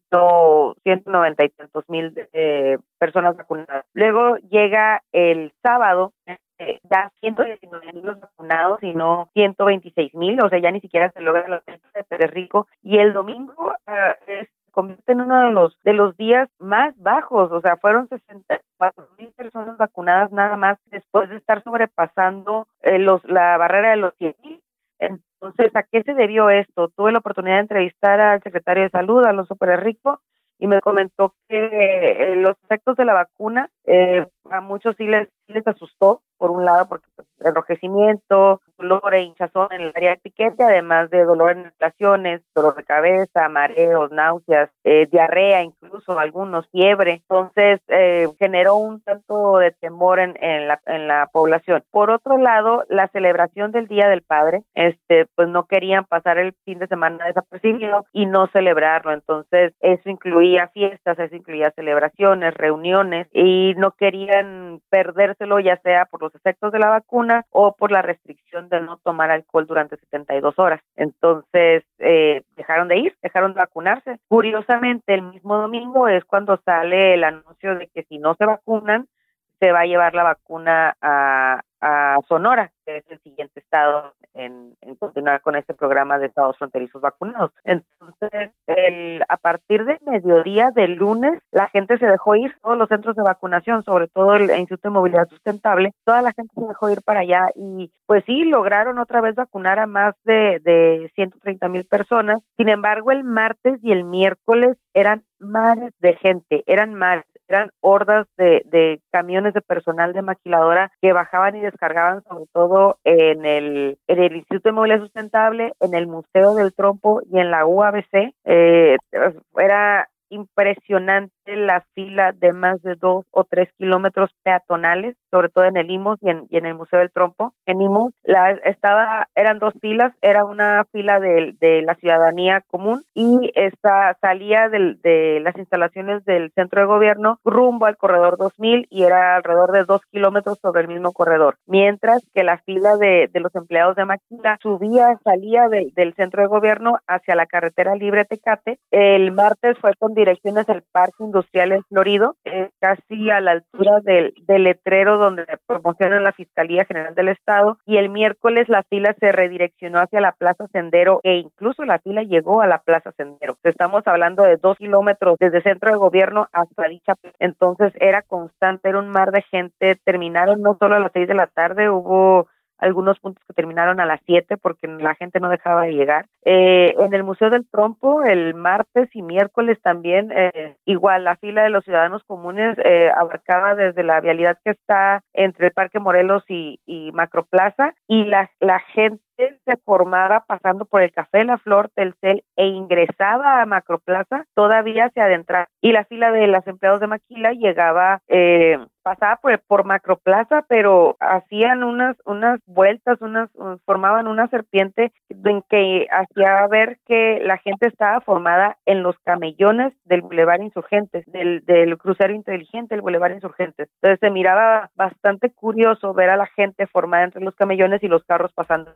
190 y tantos mil personas vacunadas. Luego llega el sábado eh, ya 119 mil los vacunados y no 126 mil, o sea, ya ni siquiera se logra meta de Pérez Rico. Y el domingo eh, se convierte en uno de los de los días más bajos, o sea, fueron 64 mil personas vacunadas nada más después de estar sobrepasando eh, los la barrera de los 100 mil. Entonces, ¿a qué se debió esto? Tuve la oportunidad de entrevistar al secretario de Salud, Alonso Pérez Rico, y me comentó que eh, los efectos de la vacuna eh, a muchos sí les, les asustó, por un lado, porque pues, enrojecimiento, dolor e hinchazón en el área de piquete, además de dolor en relaciones, dolor de cabeza, mareos, náuseas, eh, diarrea, incluso algunos, fiebre. Entonces, eh, generó un tanto de temor en, en, la, en la población. Por otro lado, la celebración del Día del Padre, este, pues no querían pasar el fin de semana desapercibido y no celebrarlo. Entonces, eso incluía fiestas, eso incluía celebraciones, reuniones y no perdérselo, ya sea por los efectos de la vacuna o por la restricción de no tomar alcohol durante 72 horas. Entonces, eh, dejaron de ir, dejaron de vacunarse. Curiosamente, el mismo domingo es cuando sale el anuncio de que si no se vacunan, se va a llevar la vacuna a, a Sonora, que es el siguiente estado en, continuar con este programa de estados fronterizos vacunados. Entonces, el, a partir del mediodía del lunes, la gente se dejó ir, todos los centros de vacunación, sobre todo el Instituto de Movilidad Sustentable, toda la gente se dejó ir para allá y pues sí, lograron otra vez vacunar a más de, de 130 mil personas. Sin embargo, el martes y el miércoles eran mares de gente, eran mares, eran hordas de, de, camiones de personal de maquiladora que bajaban y descargaban sobre todo en el, Instituto de Movilidad Sustentable, en el Museo del Trompo y en la UABC. Eh, era impresionante la fila de más de dos o tres kilómetros peatonales, sobre todo en el IMOS y en, y en el Museo del Trompo. En IMOS la, estaba, eran dos filas, era una fila de, de la ciudadanía común y esta salía de, de las instalaciones del centro de gobierno rumbo al corredor 2000 y era alrededor de dos kilómetros sobre el mismo corredor, mientras que la fila de, de los empleados de Maquila subía, salía del centro de gobierno hacia la carretera libre Tecate. El martes fue con direcciones al Parque Industrial en Florido, eh, casi a la altura del, del letrero donde promociona la Fiscalía General del Estado, y el miércoles la fila se redireccionó hacia la Plaza Sendero e incluso la fila llegó a la Plaza Sendero. Estamos hablando de dos kilómetros desde centro de gobierno hasta dicha. Entonces era constante, era un mar de gente. Terminaron no solo a las seis de la tarde, hubo algunos puntos que terminaron a las 7 porque la gente no dejaba de llegar. Eh, en el Museo del Trompo, el martes y miércoles también, eh, igual la fila de los ciudadanos comunes eh, abarcaba desde la vialidad que está entre el Parque Morelos y, y Macroplaza y la, la gente se formaba pasando por el Café La Flor, Telcel e ingresaba a Macroplaza, todavía se adentraba y la fila de los empleados de Maquila llegaba, eh, pasaba por, por Macroplaza, pero hacían unas, unas vueltas, unas, formaban una serpiente en que hacía ver que la gente estaba formada en los camellones del Boulevard Insurgentes, del, del crucero inteligente del Boulevard Insurgentes. Entonces se miraba bastante curioso ver a la gente formada entre los camellones y los carros pasando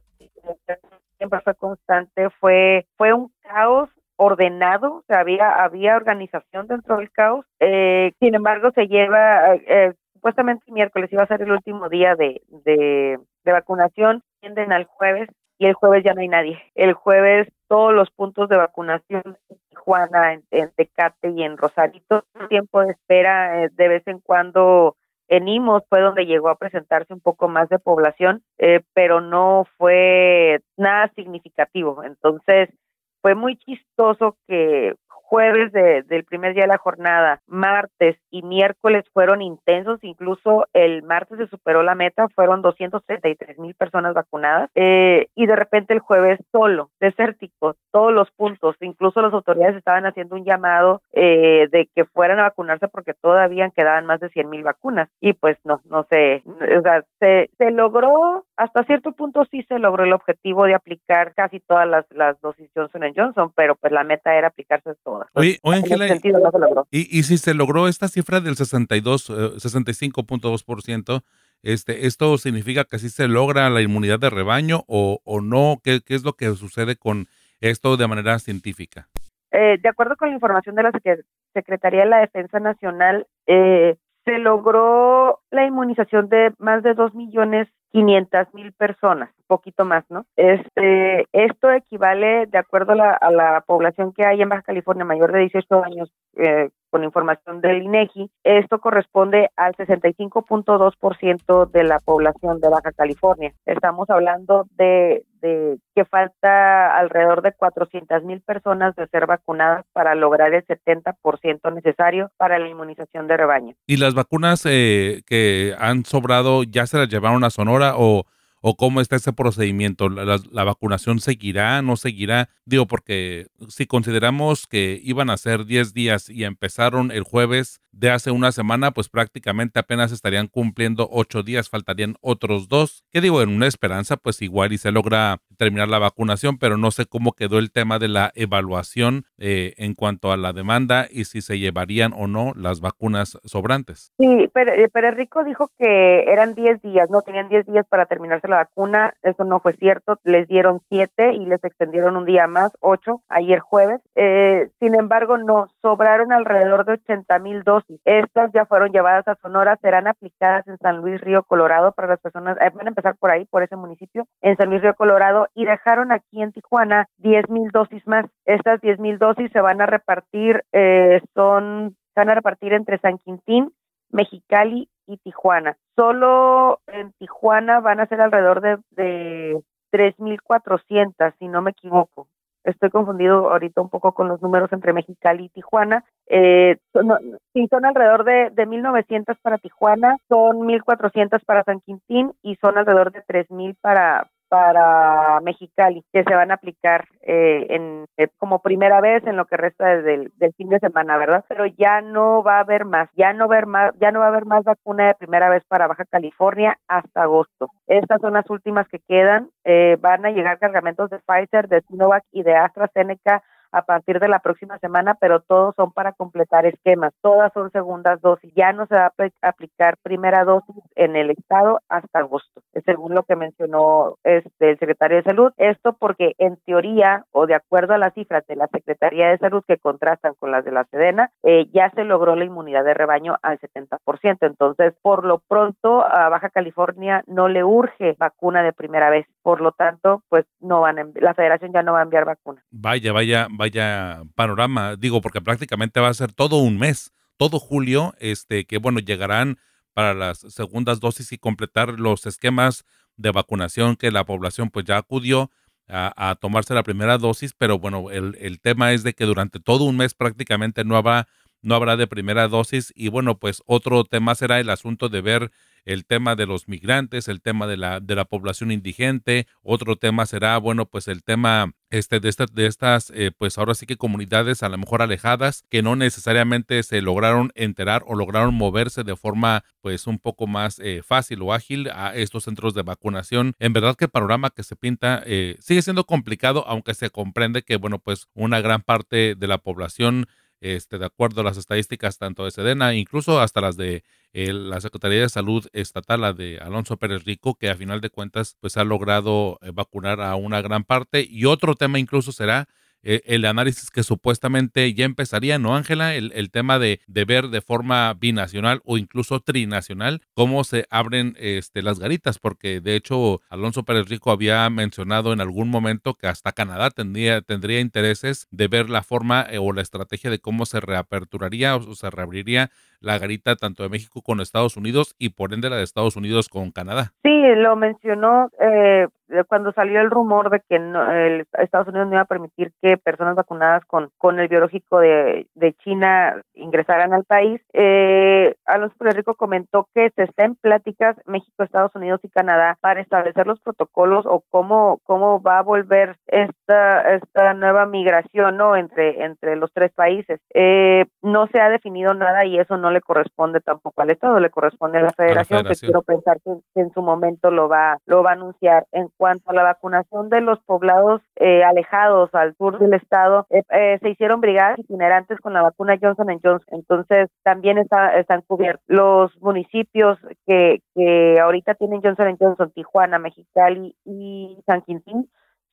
siempre fue constante, fue, fue un caos ordenado, o sea, había, había organización dentro del caos. Eh, sin embargo, se lleva, eh, supuestamente miércoles iba a ser el último día de, de, vacunación, tienden al jueves y el jueves ya no hay nadie. El jueves todos los puntos de vacunación en Tijuana, en, Tecate y en Rosarito, tiempo de espera, eh, de vez en cuando en Imos fue donde llegó a presentarse un poco más de población, eh, pero no fue nada significativo. Entonces, fue muy chistoso que jueves del primer día de la jornada, martes y miércoles fueron intensos, incluso el martes se superó la meta, fueron 233 mil personas vacunadas eh, y de repente el jueves solo, desértico, todos los puntos, incluso las autoridades estaban haciendo un llamado eh, de que fueran a vacunarse porque todavía quedaban más de 100 mil vacunas y pues no, no sé, o sea, se, se logró, hasta cierto punto sí se logró el objetivo de aplicar casi todas las, las dosis Johnson Johnson, pero pues la meta era aplicarse todas. Oye, Ángela, y, y, si se logró esta cifra del 62, 65.2%, eh, este, ¿esto significa que sí se logra la inmunidad de rebaño o, o no? ¿Qué, ¿Qué, es lo que sucede con esto de manera científica? Eh, de acuerdo con la información de la Secretaría de la Defensa Nacional, eh, se logró la inmunización de más de 2 millones 500 mil personas, poquito más, ¿no? Este, esto equivale, de acuerdo a la, a la, población que hay en Baja California mayor de 18 años, eh, con información del INEGI, esto corresponde al 65.2% de la población de Baja California. Estamos hablando de, de que falta alrededor de 400 mil personas de ser vacunadas para lograr el 70% necesario para la inmunización de rebaño. ¿Y las vacunas eh, que han sobrado ya se las llevaron a Sonora o o cómo está ese procedimiento? ¿La, vacunación seguirá, no seguirá? Digo, porque si consideramos que iban a ser 10 días y empezaron el jueves de hace una semana, pues prácticamente apenas estarían cumpliendo 8 días, faltarían otros dos. ¿Qué digo? En una esperanza, pues igual y se logra terminar la vacunación, pero no sé cómo quedó el tema de la evaluación eh, en cuanto a la demanda y si se llevarían o no las vacunas sobrantes. Sí, pero, eh, pero Rico dijo que eran 10 días, no tenían 10 días para terminarse la vacuna, eso no fue cierto, les dieron 7 y les extendieron un día más, 8, ayer jueves. Eh, sin embargo, no, sobraron alrededor de 80 mil dosis. Estas ya fueron llevadas a Sonora, serán aplicadas en San Luis Río Colorado para las personas, van a empezar por ahí, por ese municipio, en San Luis Río Colorado, y dejaron aquí en Tijuana 10 mil dosis más. Estas 10 mil dosis se van a repartir, eh, son, se van a repartir entre San Quintín, Mexicali y Tijuana. Solo en Tijuana van a ser alrededor de, de 3.400, si no me equivoco. Estoy confundido ahorita un poco con los números entre Mexicali y Tijuana. Eh, son, sí, son alrededor de, de 1.900 para Tijuana, son 1.400 para San Quintín y son alrededor de 3.000 para, para Mexicali que se van a aplicar eh, en eh, como primera vez en lo que resta del, del, fin de semana, ¿verdad? Pero ya no va a haber más, ya no va a haber más, ya no va a haber más vacuna de primera vez para Baja California hasta agosto. Estas son las últimas que quedan. Eh, van a llegar cargamentos de Pfizer, de Sinovac y de AstraZeneca a partir de la próxima semana, pero todos son para completar esquemas, todas son segundas dosis. Ya no se va a aplicar primera dosis en el estado hasta agosto, según lo que mencionó este, el secretario de Salud. Esto porque en teoría o de acuerdo a las cifras de la Secretaría de Salud que contrastan con las de la Sedena, eh, ya se logró la inmunidad de rebaño al 70%. Entonces, por lo pronto, a Baja California no le urge vacuna de primera vez. Por lo tanto, pues no van a, la federación ya no va a enviar vacuna. Vaya, vaya, vaya panorama, digo, porque prácticamente va a ser todo un mes, todo julio, este, que bueno, llegarán para las segundas dosis y completar los esquemas de vacunación que la población pues ya acudió a, tomarse la primera dosis, pero bueno, el, el, tema es de que durante todo un mes prácticamente no habrá, no habrá de primera dosis. Y bueno, pues otro tema será el asunto de ver el tema de los migrantes, el tema de la, de la población indigente, otro tema será, bueno, pues el tema este, de, de estas, eh, pues ahora sí que comunidades a lo mejor alejadas que no necesariamente se lograron enterar o lograron moverse de forma pues un poco más eh, fácil o ágil a estos centros de vacunación. En verdad que el panorama que se pinta eh, sigue siendo complicado, aunque se comprende que, bueno, pues una gran parte de la población este, de acuerdo a las estadísticas tanto de Sedena, incluso hasta las de la Secretaría de Salud Estatal, la de Alonso Pérez Rico, que a final de cuentas pues ha logrado eh, vacunar a una gran parte. Y otro tema incluso será eh, el análisis que supuestamente ya empezaría, ¿no, Ángela? El, el, tema de, de, ver de forma binacional o incluso trinacional cómo se abren este, las garitas, porque de hecho Alonso Pérez Rico había mencionado en algún momento que hasta Canadá tendría, tendría intereses de ver la forma eh, o la estrategia de cómo se reaperturaría o se reabriría la garita tanto de México con Estados Unidos y por ende la de Estados Unidos con Canadá. Sí, lo mencionó eh, cuando salió el rumor de que el Estados Unidos no iba a permitir que personas vacunadas con, con el biológico de, de China ingresaran al país. Eh, Alonso Puerto Rico comentó que se está en pláticas México, Estados Unidos y Canadá para establecer los protocolos o cómo, cómo va a volver esta, esta nueva migración ¿no? entre, entre los tres países. Eh, no se ha definido nada y eso no le corresponde tampoco al Estado, le corresponde a la Federación, que quiero pensar que, en su momento lo va, lo va a anunciar. En cuanto a la vacunación de los poblados eh, alejados al sur del Estado, eh, eh, se hicieron brigadas itinerantes con la vacuna Johnson Johnson, entonces también está, están cubiertos los municipios que, que ahorita tienen Johnson Johnson, Tijuana, Mexicali y San Quintín,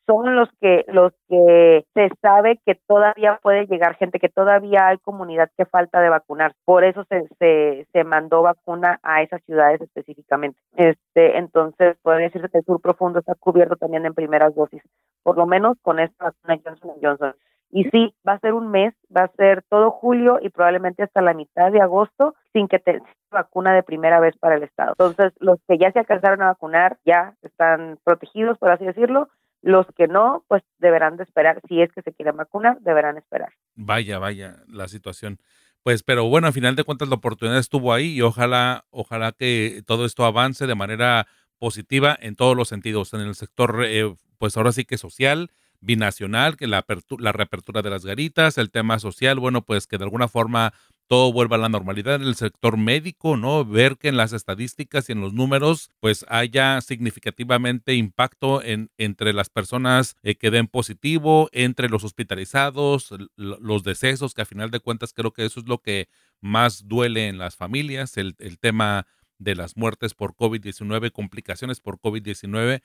son los que los que se sabe que todavía puede llegar gente, que todavía hay comunidad que falta de vacunar. Por eso se, se, se mandó vacuna a esas ciudades específicamente. Este, entonces puede decirse que el sur profundo está cubierto también en primeras dosis, por lo menos con esta vacuna Johnson Johnson. Y sí, va a ser un mes, va a ser todo julio y probablemente hasta la mitad de agosto sin que te vacuna de primera vez para el Estado. Entonces, los que ya se alcanzaron a vacunar ya están protegidos, por así decirlo, los que no, pues deberán de esperar, si es que se quieren vacunar, deberán esperar. Vaya, vaya, la situación. Pues, pero bueno, al final de cuentas la oportunidad estuvo ahí y ojalá, ojalá que todo esto avance de manera positiva en todos los sentidos, en el sector, eh, pues ahora sí que social, binacional, que la, la reapertura de las garitas, el tema social, bueno, pues que de alguna forma todo vuelva a la normalidad en el sector médico, ¿no? Ver que en las estadísticas y en los números, pues haya significativamente impacto en, entre las personas eh, que den positivo, entre los hospitalizados, los decesos, que a final de cuentas creo que eso es lo que más duele en las familias, el, tema de las muertes por COVID-19, complicaciones por COVID-19.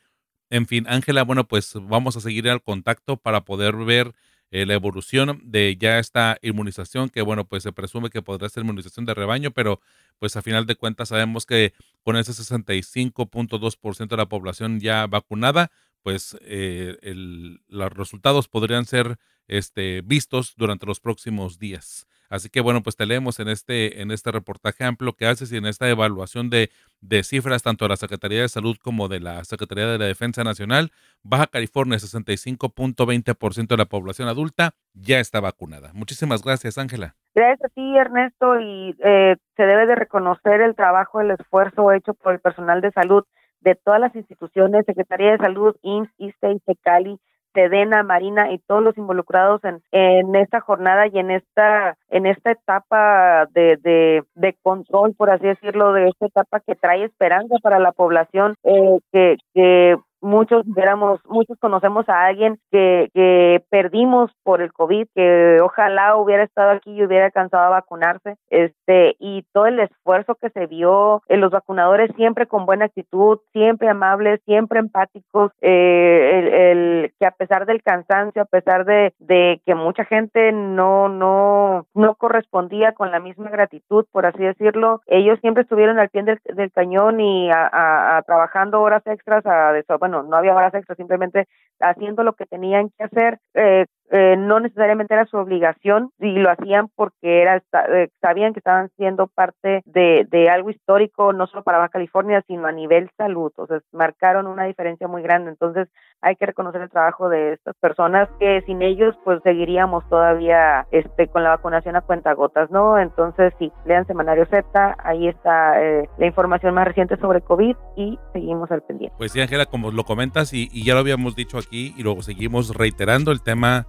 En fin, Ángela, bueno, pues vamos a seguir al contacto para poder ver eh, la evolución de ya esta inmunización, que bueno, pues se presume que podrá ser inmunización de rebaño, pero pues a final de cuentas sabemos que con ese 65.2% de la población ya vacunada, pues eh, los resultados podrían ser este, vistos durante los próximos días. Así que bueno, pues te leemos en este, en este reportaje amplio que haces y en esta evaluación de, cifras tanto de la Secretaría de Salud como de la Secretaría de la Defensa Nacional. Baja California, 65.20% de la población adulta ya está vacunada. Muchísimas gracias, Ángela. Gracias a ti, Ernesto, y eh, se debe de reconocer el trabajo, el esfuerzo hecho por el personal de salud de todas las instituciones, Secretaría de Salud, IMSS, ISTE, Cali, Sedena, Marina y todos los involucrados en, en esta jornada y en esta en esta etapa de, de, control, por así decirlo, de esta etapa que trae esperanza para la población, eh, que, que muchos éramos, muchos conocemos a alguien que, que perdimos por el COVID, que ojalá hubiera estado aquí y hubiera alcanzado a vacunarse, este, y todo el esfuerzo que se vio, en los vacunadores siempre con buena actitud, siempre amables, siempre empáticos, eh, el, que a pesar del cansancio, a pesar de, de que mucha gente no, no, no correspondía con la misma gratitud, por así decirlo, ellos siempre estuvieron al pie del, del cañón y a, a, trabajando horas extras, a, bueno, no, había horas extras, simplemente haciendo lo que tenían que hacer, eh, eh, no necesariamente era su obligación y lo hacían porque era eh, sabían que estaban siendo parte de, de, algo histórico no solo para Baja California sino a nivel salud. O sea marcaron una diferencia muy grande. Entonces hay que reconocer el trabajo de estas personas que sin ellos pues seguiríamos todavía este con la vacunación a cuentagotas no entonces sí lean semanario Z ahí está eh, la información más reciente sobre COVID y seguimos al pendiente. Pues sí Ángela como lo comentas y, y ya lo habíamos dicho aquí y luego seguimos reiterando el tema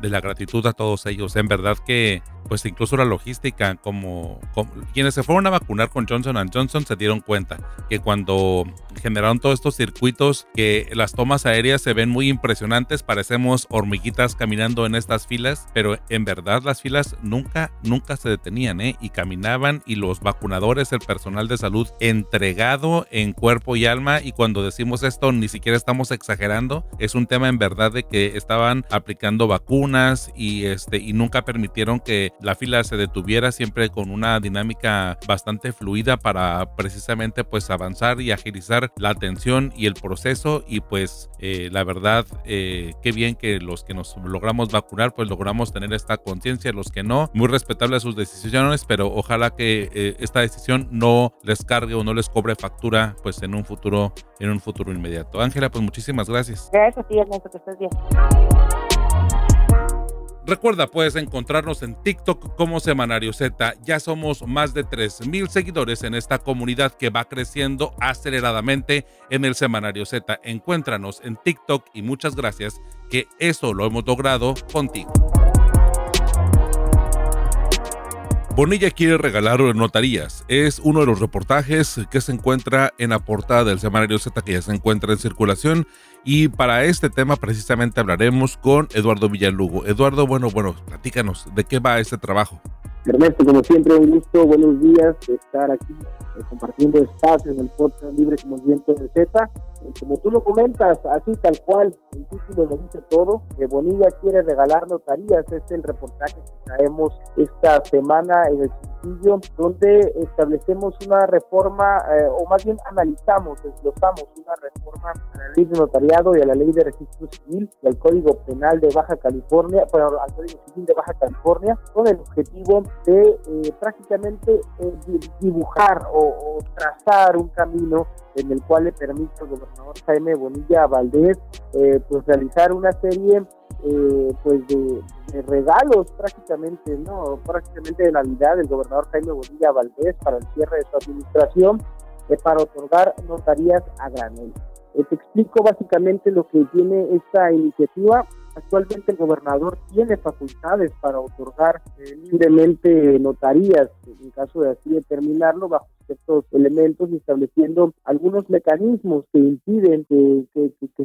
de la gratitud a todos ellos. En verdad que pues incluso la logística, como, quienes se fueron a vacunar con Johnson Johnson se dieron cuenta que cuando generaron todos estos circuitos, que las tomas aéreas se ven muy impresionantes, parecemos hormiguitas caminando en estas filas, pero en verdad las filas nunca, nunca se detenían, ¿eh? Y caminaban y los vacunadores, el personal de salud entregado en cuerpo y alma, y cuando decimos esto ni siquiera estamos exagerando, es un tema en verdad de que estaban aplicando vacunas y, este, y nunca permitieron que la fila se detuviera siempre con una dinámica bastante fluida para precisamente pues avanzar y agilizar la atención y el proceso y pues eh, la verdad eh, qué bien que los que nos logramos vacunar pues logramos tener esta conciencia, los que no, muy respetable sus decisiones, pero ojalá que eh, esta decisión no les cargue o no les cobre factura pues en un futuro en un futuro inmediato. Ángela, pues muchísimas gracias. Gracias a ti, Ernesto, que estés bien. Recuerda, puedes encontrarnos en TikTok como Semanario Z. Ya somos más de 3.000 seguidores en esta comunidad que va creciendo aceleradamente en el Semanario Z. Encuéntranos en TikTok y muchas gracias que eso lo hemos logrado contigo. Bonilla quiere regalar notarías. Es uno de los reportajes que se encuentra en la portada del semanario Z que ya se encuentra en circulación. Y para este tema precisamente hablaremos con Eduardo Villalugo. Eduardo, bueno, bueno, platícanos, ¿de qué va este trabajo? Ernesto, como siempre, un gusto, buenos días, estar aquí eh, compartiendo espacios en el podcast Libre como viento de Z como tú lo comentas, así tal cual, el título lo dice todo, que Bonilla quiere regalar notarías, es el reportaje que traemos esta semana en el sitio donde establecemos una reforma, eh, o más bien analizamos, desglosamos una reforma a la ley de notariado y a la ley de registro civil y al Código Penal de Baja California, bueno, al Código Civil de Baja California, con el objetivo de eh, prácticamente eh, dibujar o trazar un camino en el cual le permite al gobernador Jaime Bonilla Valdés eh, pues realizar una serie eh, pues de, regalos prácticamente, ¿no? Prácticamente de Navidad del gobernador Jaime Bonilla Valdés para el cierre de su administración eh, para otorgar notarías a granel. te explico básicamente lo que tiene esta iniciativa Actualmente el gobernador tiene facultades para otorgar eh, libremente notarías, en caso de así determinarlo, bajo ciertos elementos y estableciendo algunos mecanismos que impiden que,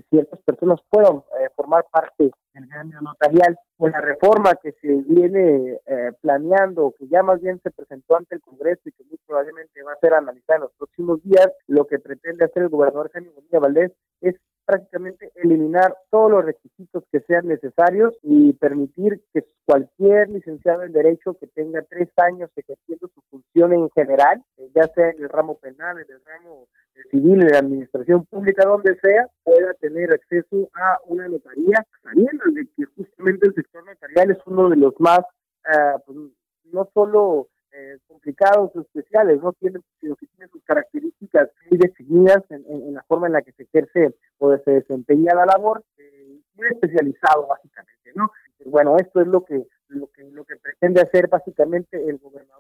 ciertas personas puedan eh, formar parte del gremio notarial. Con la reforma que se viene eh, planeando, que ya más bien se presentó ante el Congreso y que muy probablemente va a ser analizada en los próximos días, lo que pretende hacer el gobernador Jaime Bonilla Valdés es prácticamente eliminar todos los requisitos que sean necesarios y permitir que cualquier licenciado en Derecho que tenga tres años ejerciendo su en general, eh, ya sea en el ramo penal, en el ramo civil, en la administración pública, donde sea, pueda tener acceso a una notaría, sabiendo que justamente el sector notarial es uno de los más, ah, pues, no solo eh, complicados o especiales, no tienen, sino que tienen sus características muy definidas en, la forma en la que se ejerce o se desempeña la labor, eh, muy especializado básicamente, ¿no? Bueno, esto es lo que, lo que lo que pretende hacer básicamente el gobernador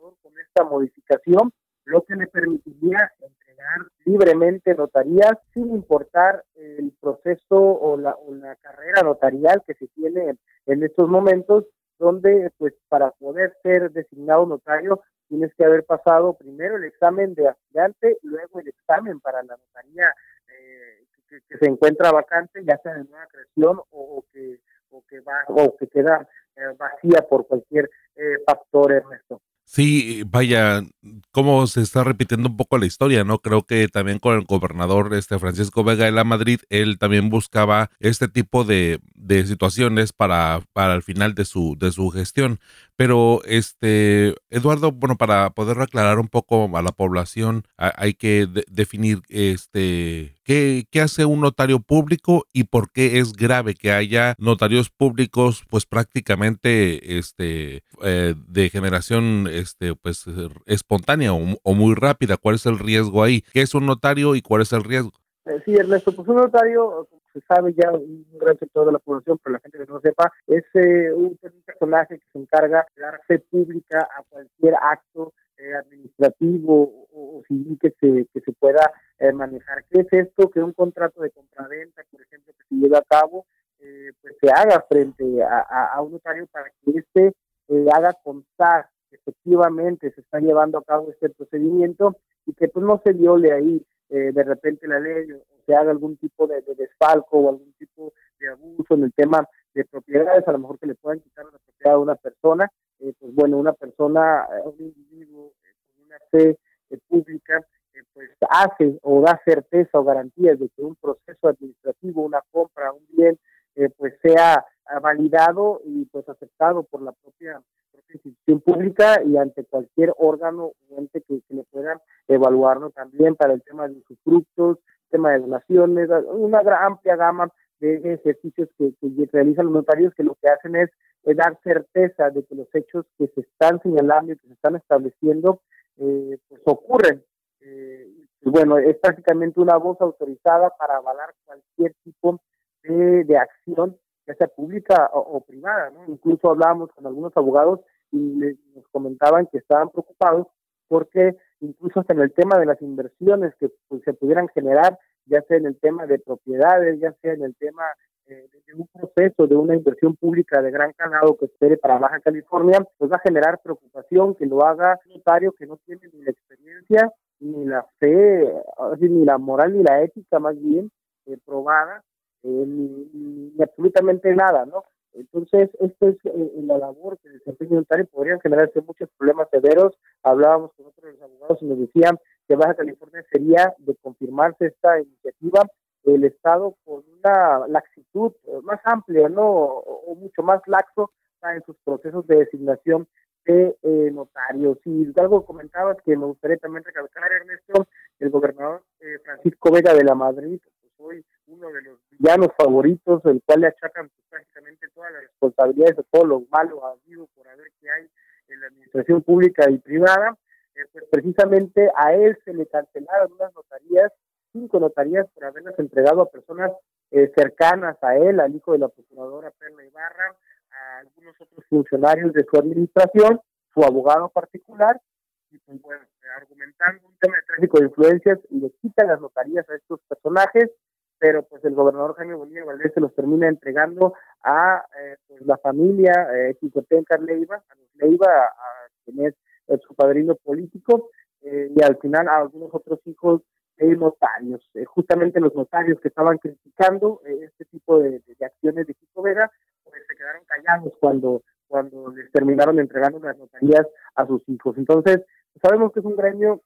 esta modificación, lo que le permitiría entregar libremente notarías sin importar el proceso o la, o la carrera notarial que se tiene en estos momentos donde pues para poder ser designado notario tienes que haber pasado primero el examen de aspirante, luego el examen para la notaría eh, que, se encuentra vacante, ya sea de nueva creación o, que o que va o que queda eh, vacía por cualquier eh, factor, Ernesto. Sí, vaya, cómo se está repitiendo un poco la historia, ¿no? Creo que también con el gobernador este Francisco Vega de la Madrid, él también buscaba este tipo de, de situaciones para, para el final de su, de su gestión. Pero, este, Eduardo, bueno, para poder aclarar un poco a la población, hay que definir, este, qué, qué hace un notario público y por qué es grave que haya notarios públicos, pues prácticamente, este, eh, de generación, este, pues espontánea o, muy rápida. ¿Cuál es el riesgo ahí? ¿Qué es un notario y cuál es el riesgo? Eh, sí, Ernesto, pues un notario, se sabe ya un gran sector de la población, pero la gente que no sepa, es eh, un, personaje que se encarga de dar fe pública a cualquier acto eh, administrativo o, civil que se, que se pueda eh, manejar. ¿Qué es esto? Que un contrato de compraventa, por ejemplo, que se lleve a cabo, pues se haga frente a, un notario para que éste haga constar que efectivamente se está llevando a cabo este procedimiento y que pues no se viole ahí de repente la ley se haga algún tipo de, desfalco o algún tipo de abuso en el tema de propiedades, a lo mejor que le puedan quitar la propiedad a una persona, eh, pues bueno, una persona, eh, un individuo eh, con una fe pública, pues hace o da certeza o garantías de que un proceso administrativo, una compra, un bien, pues sea validado y pues aceptado por la propia, institución pública y ante cualquier órgano o ente que, que le puedan evaluarlo también para el tema de sus frutos, tema de donaciones, una amplia gama de ejercicios que, realizan los notarios que lo que hacen es, dar certeza de que los hechos que se están señalando y que se están estableciendo eh, pues ocurren. Eh, bueno, es prácticamente una voz autorizada para avalar cualquier tipo de, acción, ya sea pública o, privada. Incluso hablábamos con algunos abogados y nos comentaban que estaban preocupados porque incluso hasta en el tema de las inversiones que pues, se pudieran generar, ya sea en el tema de propiedades, ya sea en el tema eh, de un proceso de una inversión pública de gran calado que espere para Baja California, pues va a generar preocupación que lo haga un notario que no tiene ni la experiencia, ni la fe, ni la moral, ni la ética más bien eh, probada, ni, ni, absolutamente nada, ¿no? Entonces, esto es eh, la labor que desempeña un notario, podrían generarse muchos problemas severos. Hablábamos con otros abogados y nos decían que Baja California sería, de confirmarse esta iniciativa, el Estado con una laxitud eh, más amplia, ¿no? O, mucho más laxo en sus procesos de designación de eh, notarios. Y algo comentabas que me gustaría también recalcar, Ernesto, el gobernador Francisco Vega de la Madrid, pues hoy uno de los villanos favoritos, el cual le achacan pues, prácticamente todas las responsabilidades de todo lo malo habido por haber que hay en la administración pública y privada, eh, pues precisamente a él se le cancelaron unas notarías, cinco notarías por haberlas entregado a personas eh, cercanas a él, al hijo de la procuradora Perla Ibarra, a algunos otros funcionarios de su administración, su abogado particular, y pues bueno, argumentando un tema de tráfico de influencias, le quitan las notarías a estos personajes, pero pues el gobernador Jaime Bonilla Valdés se los termina entregando a eh, pues, la familia eh, Leiva, a Leiva, a, a, quien es su padrino político, eh, y al final a algunos otros hijos de notarios. Eh, justamente los notarios que estaban criticando eh, este tipo de, acciones de Kiko Vega, pues se quedaron callados cuando, cuando les terminaron entregando las notarías a sus hijos. Entonces, sabemos que es un gremio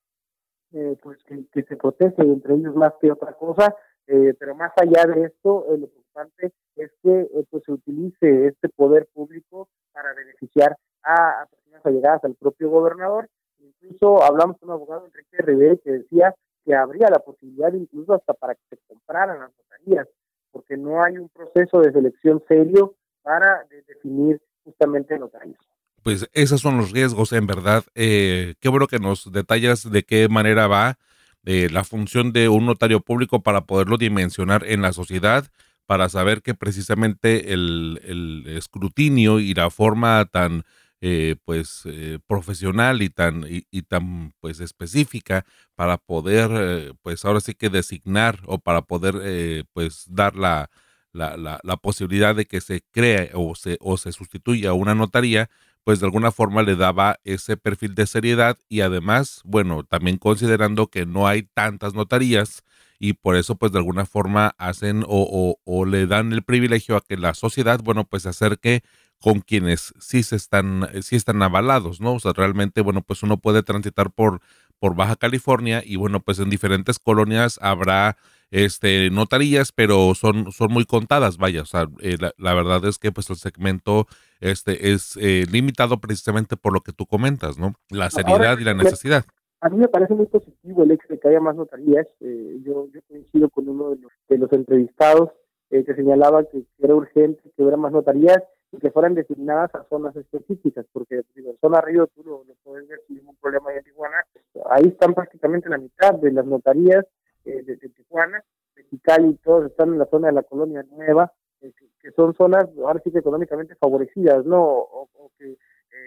pues que, se protege entre ellos más que otra cosa, pero más allá de esto, lo importante es que pues se utilice este poder público para beneficiar a, a personas allegadas al propio gobernador Incluso hablamos con un abogado, Enrique Rivera, que decía que habría la posibilidad incluso hasta para que se compraran las notarías, porque no hay un proceso de selección serio para definir justamente notarios. Pues esos son los riesgos, en verdad. Eh, qué bueno que nos detallas de qué manera va eh, la función de un notario público para poderlo dimensionar en la sociedad, para saber que precisamente el, el escrutinio y la forma tan eh, pues eh, profesional y tan y, tan pues específica para poder eh, pues ahora sí que designar o para poder pues dar la, la, la, posibilidad de que se cree o se o se sustituya una notaría pues de alguna forma le daba ese perfil de seriedad y además bueno también considerando que no hay tantas notarías y por eso pues de alguna forma hacen o, o, o le dan el privilegio a que la sociedad bueno pues se acerque con quienes sí se están, sí están avalados, ¿no? O sea, realmente, bueno, pues uno puede transitar por, por Baja California y bueno, pues en diferentes colonias habrá este notarías, pero son, son muy contadas, vaya, o sea, eh, la, verdad es que pues el segmento este es eh, limitado precisamente por lo que tú comentas, ¿no? La seriedad y la necesidad. A mí me parece muy positivo el hecho de que haya más notarías. yo, yo coincido con uno de los, de los entrevistados que señalaba que era urgente que hubiera más notarías que fueran designadas a zonas específicas, porque digo, en zona Río tú lo, puedes ver sin ningún problema ahí en Tijuana, ahí están prácticamente la mitad de las notarías eh, de, Tijuana, Mexicali, todos están en la zona de la colonia nueva, eh, que, son zonas ahora sí que económicamente favorecidas, ¿no? O, que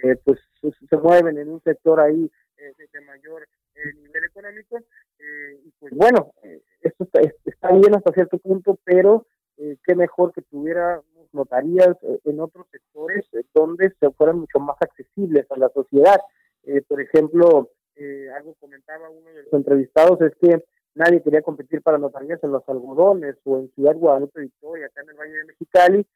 eh, pues se, mueven en un sector ahí de, mayor nivel económico, y pues bueno, esto está, bien hasta cierto punto, pero qué mejor que tuviera notarías eh, en otros sectores eh, donde se fueran mucho más accesibles a la sociedad. Eh, por ejemplo, algo comentaba uno de los entrevistados, es que nadie quería competir para notarías en los algodones o en Ciudad Guadalupe Victoria, acá en el Valle de Mexicali,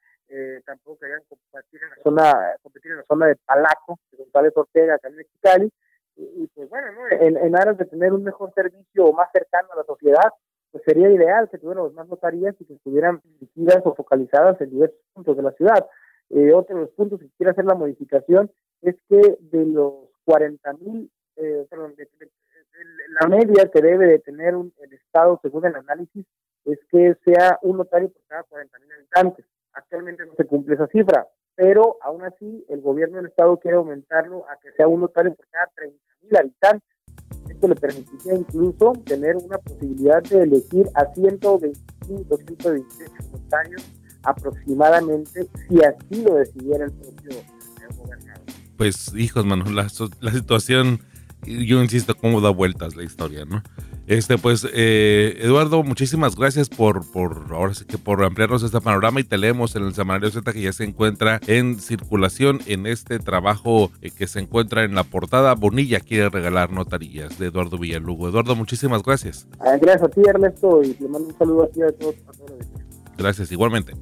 tampoco querían competir en la zona, competir en la zona de Palaco, de González Ortega, acá en Mexicali, y, pues bueno, en, en aras de tener un mejor servicio más cercano a la sociedad, pues sería ideal que tuviéramos más notarías y que estuvieran dirigidas o focalizadas en diversos puntos de la ciudad. Eh, otro de los puntos que quiere hacer la modificación es que de los 40 mil, eh, perdón, la media que debe de tener el Estado según el análisis es que sea un notario por cada 40 mil habitantes. Actualmente no se cumple esa cifra, pero aún así el gobierno del Estado quiere aumentarlo a que sea un notario por cada 30 mil habitantes le permitiría incluso tener una posibilidad de elegir a 125, 128 notarios aproximadamente, si así lo decidiera el propio gobernador. Pues, hijos, mano, la, la situación, yo insisto, cómo da vueltas la historia, ¿no? Este, pues, eh, Eduardo, muchísimas gracias por, por, ahora sí que por ampliarnos este panorama y te leemos en el semanario Z que ya se encuentra en circulación en este trabajo eh, que se encuentra en la portada. Bonilla quiere regalar notarías de Eduardo Villalugo. Eduardo, muchísimas gracias. Ah, gracias a ti, Ernesto, y te mando un saludo a ti a todos. A todos. Gracias, igualmente.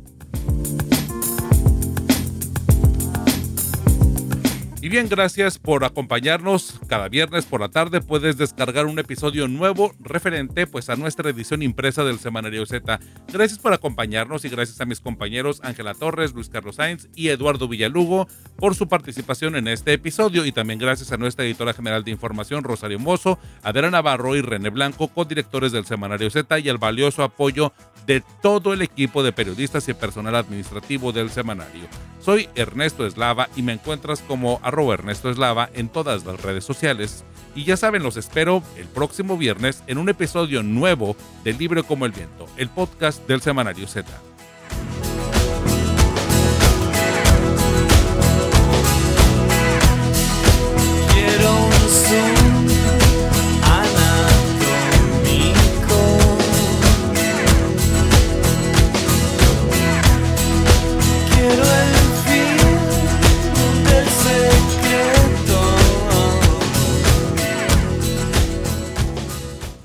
Y bien, gracias por acompañarnos. Cada viernes por la tarde puedes descargar un episodio nuevo referente pues a nuestra edición impresa del Semanario Z. Gracias por acompañarnos y gracias a mis compañeros Ángela Torres, Luis Carlos Sainz y Eduardo Villalugo por su participación en este episodio y también gracias a nuestra editora general de información Rosario Mozo, Adela Navarro y René Blanco, co-directores del Semanario Z y el valioso apoyo de todo el equipo de periodistas y personal administrativo del semanario. Soy Ernesto Eslava y me encuentras como arroba Ernesto Eslava en todas las redes sociales. Y ya saben, los espero el próximo viernes en un episodio nuevo de Libre como el Viento, el podcast del Semanario Z.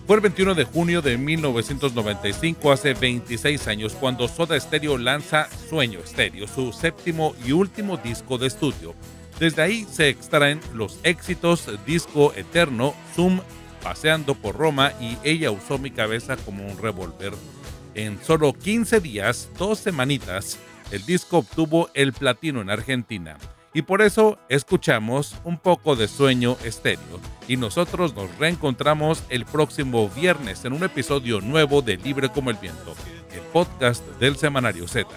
Fue el 21 de junio de 1995, hace 26 años, cuando Soda Stereo lanza Sueño Stereo, su séptimo y último disco de estudio. Desde ahí se extraen los éxitos Disco Eterno, Zoom, Paseando por Roma y Ella usó mi cabeza como un revólver. En solo 15 días, dos semanitas, el disco obtuvo el platino en Argentina. Y por eso escuchamos un poco de sueño estéreo. Y nosotros nos reencontramos el próximo viernes en un episodio nuevo de Libre como el Viento, el podcast del Semanario Z.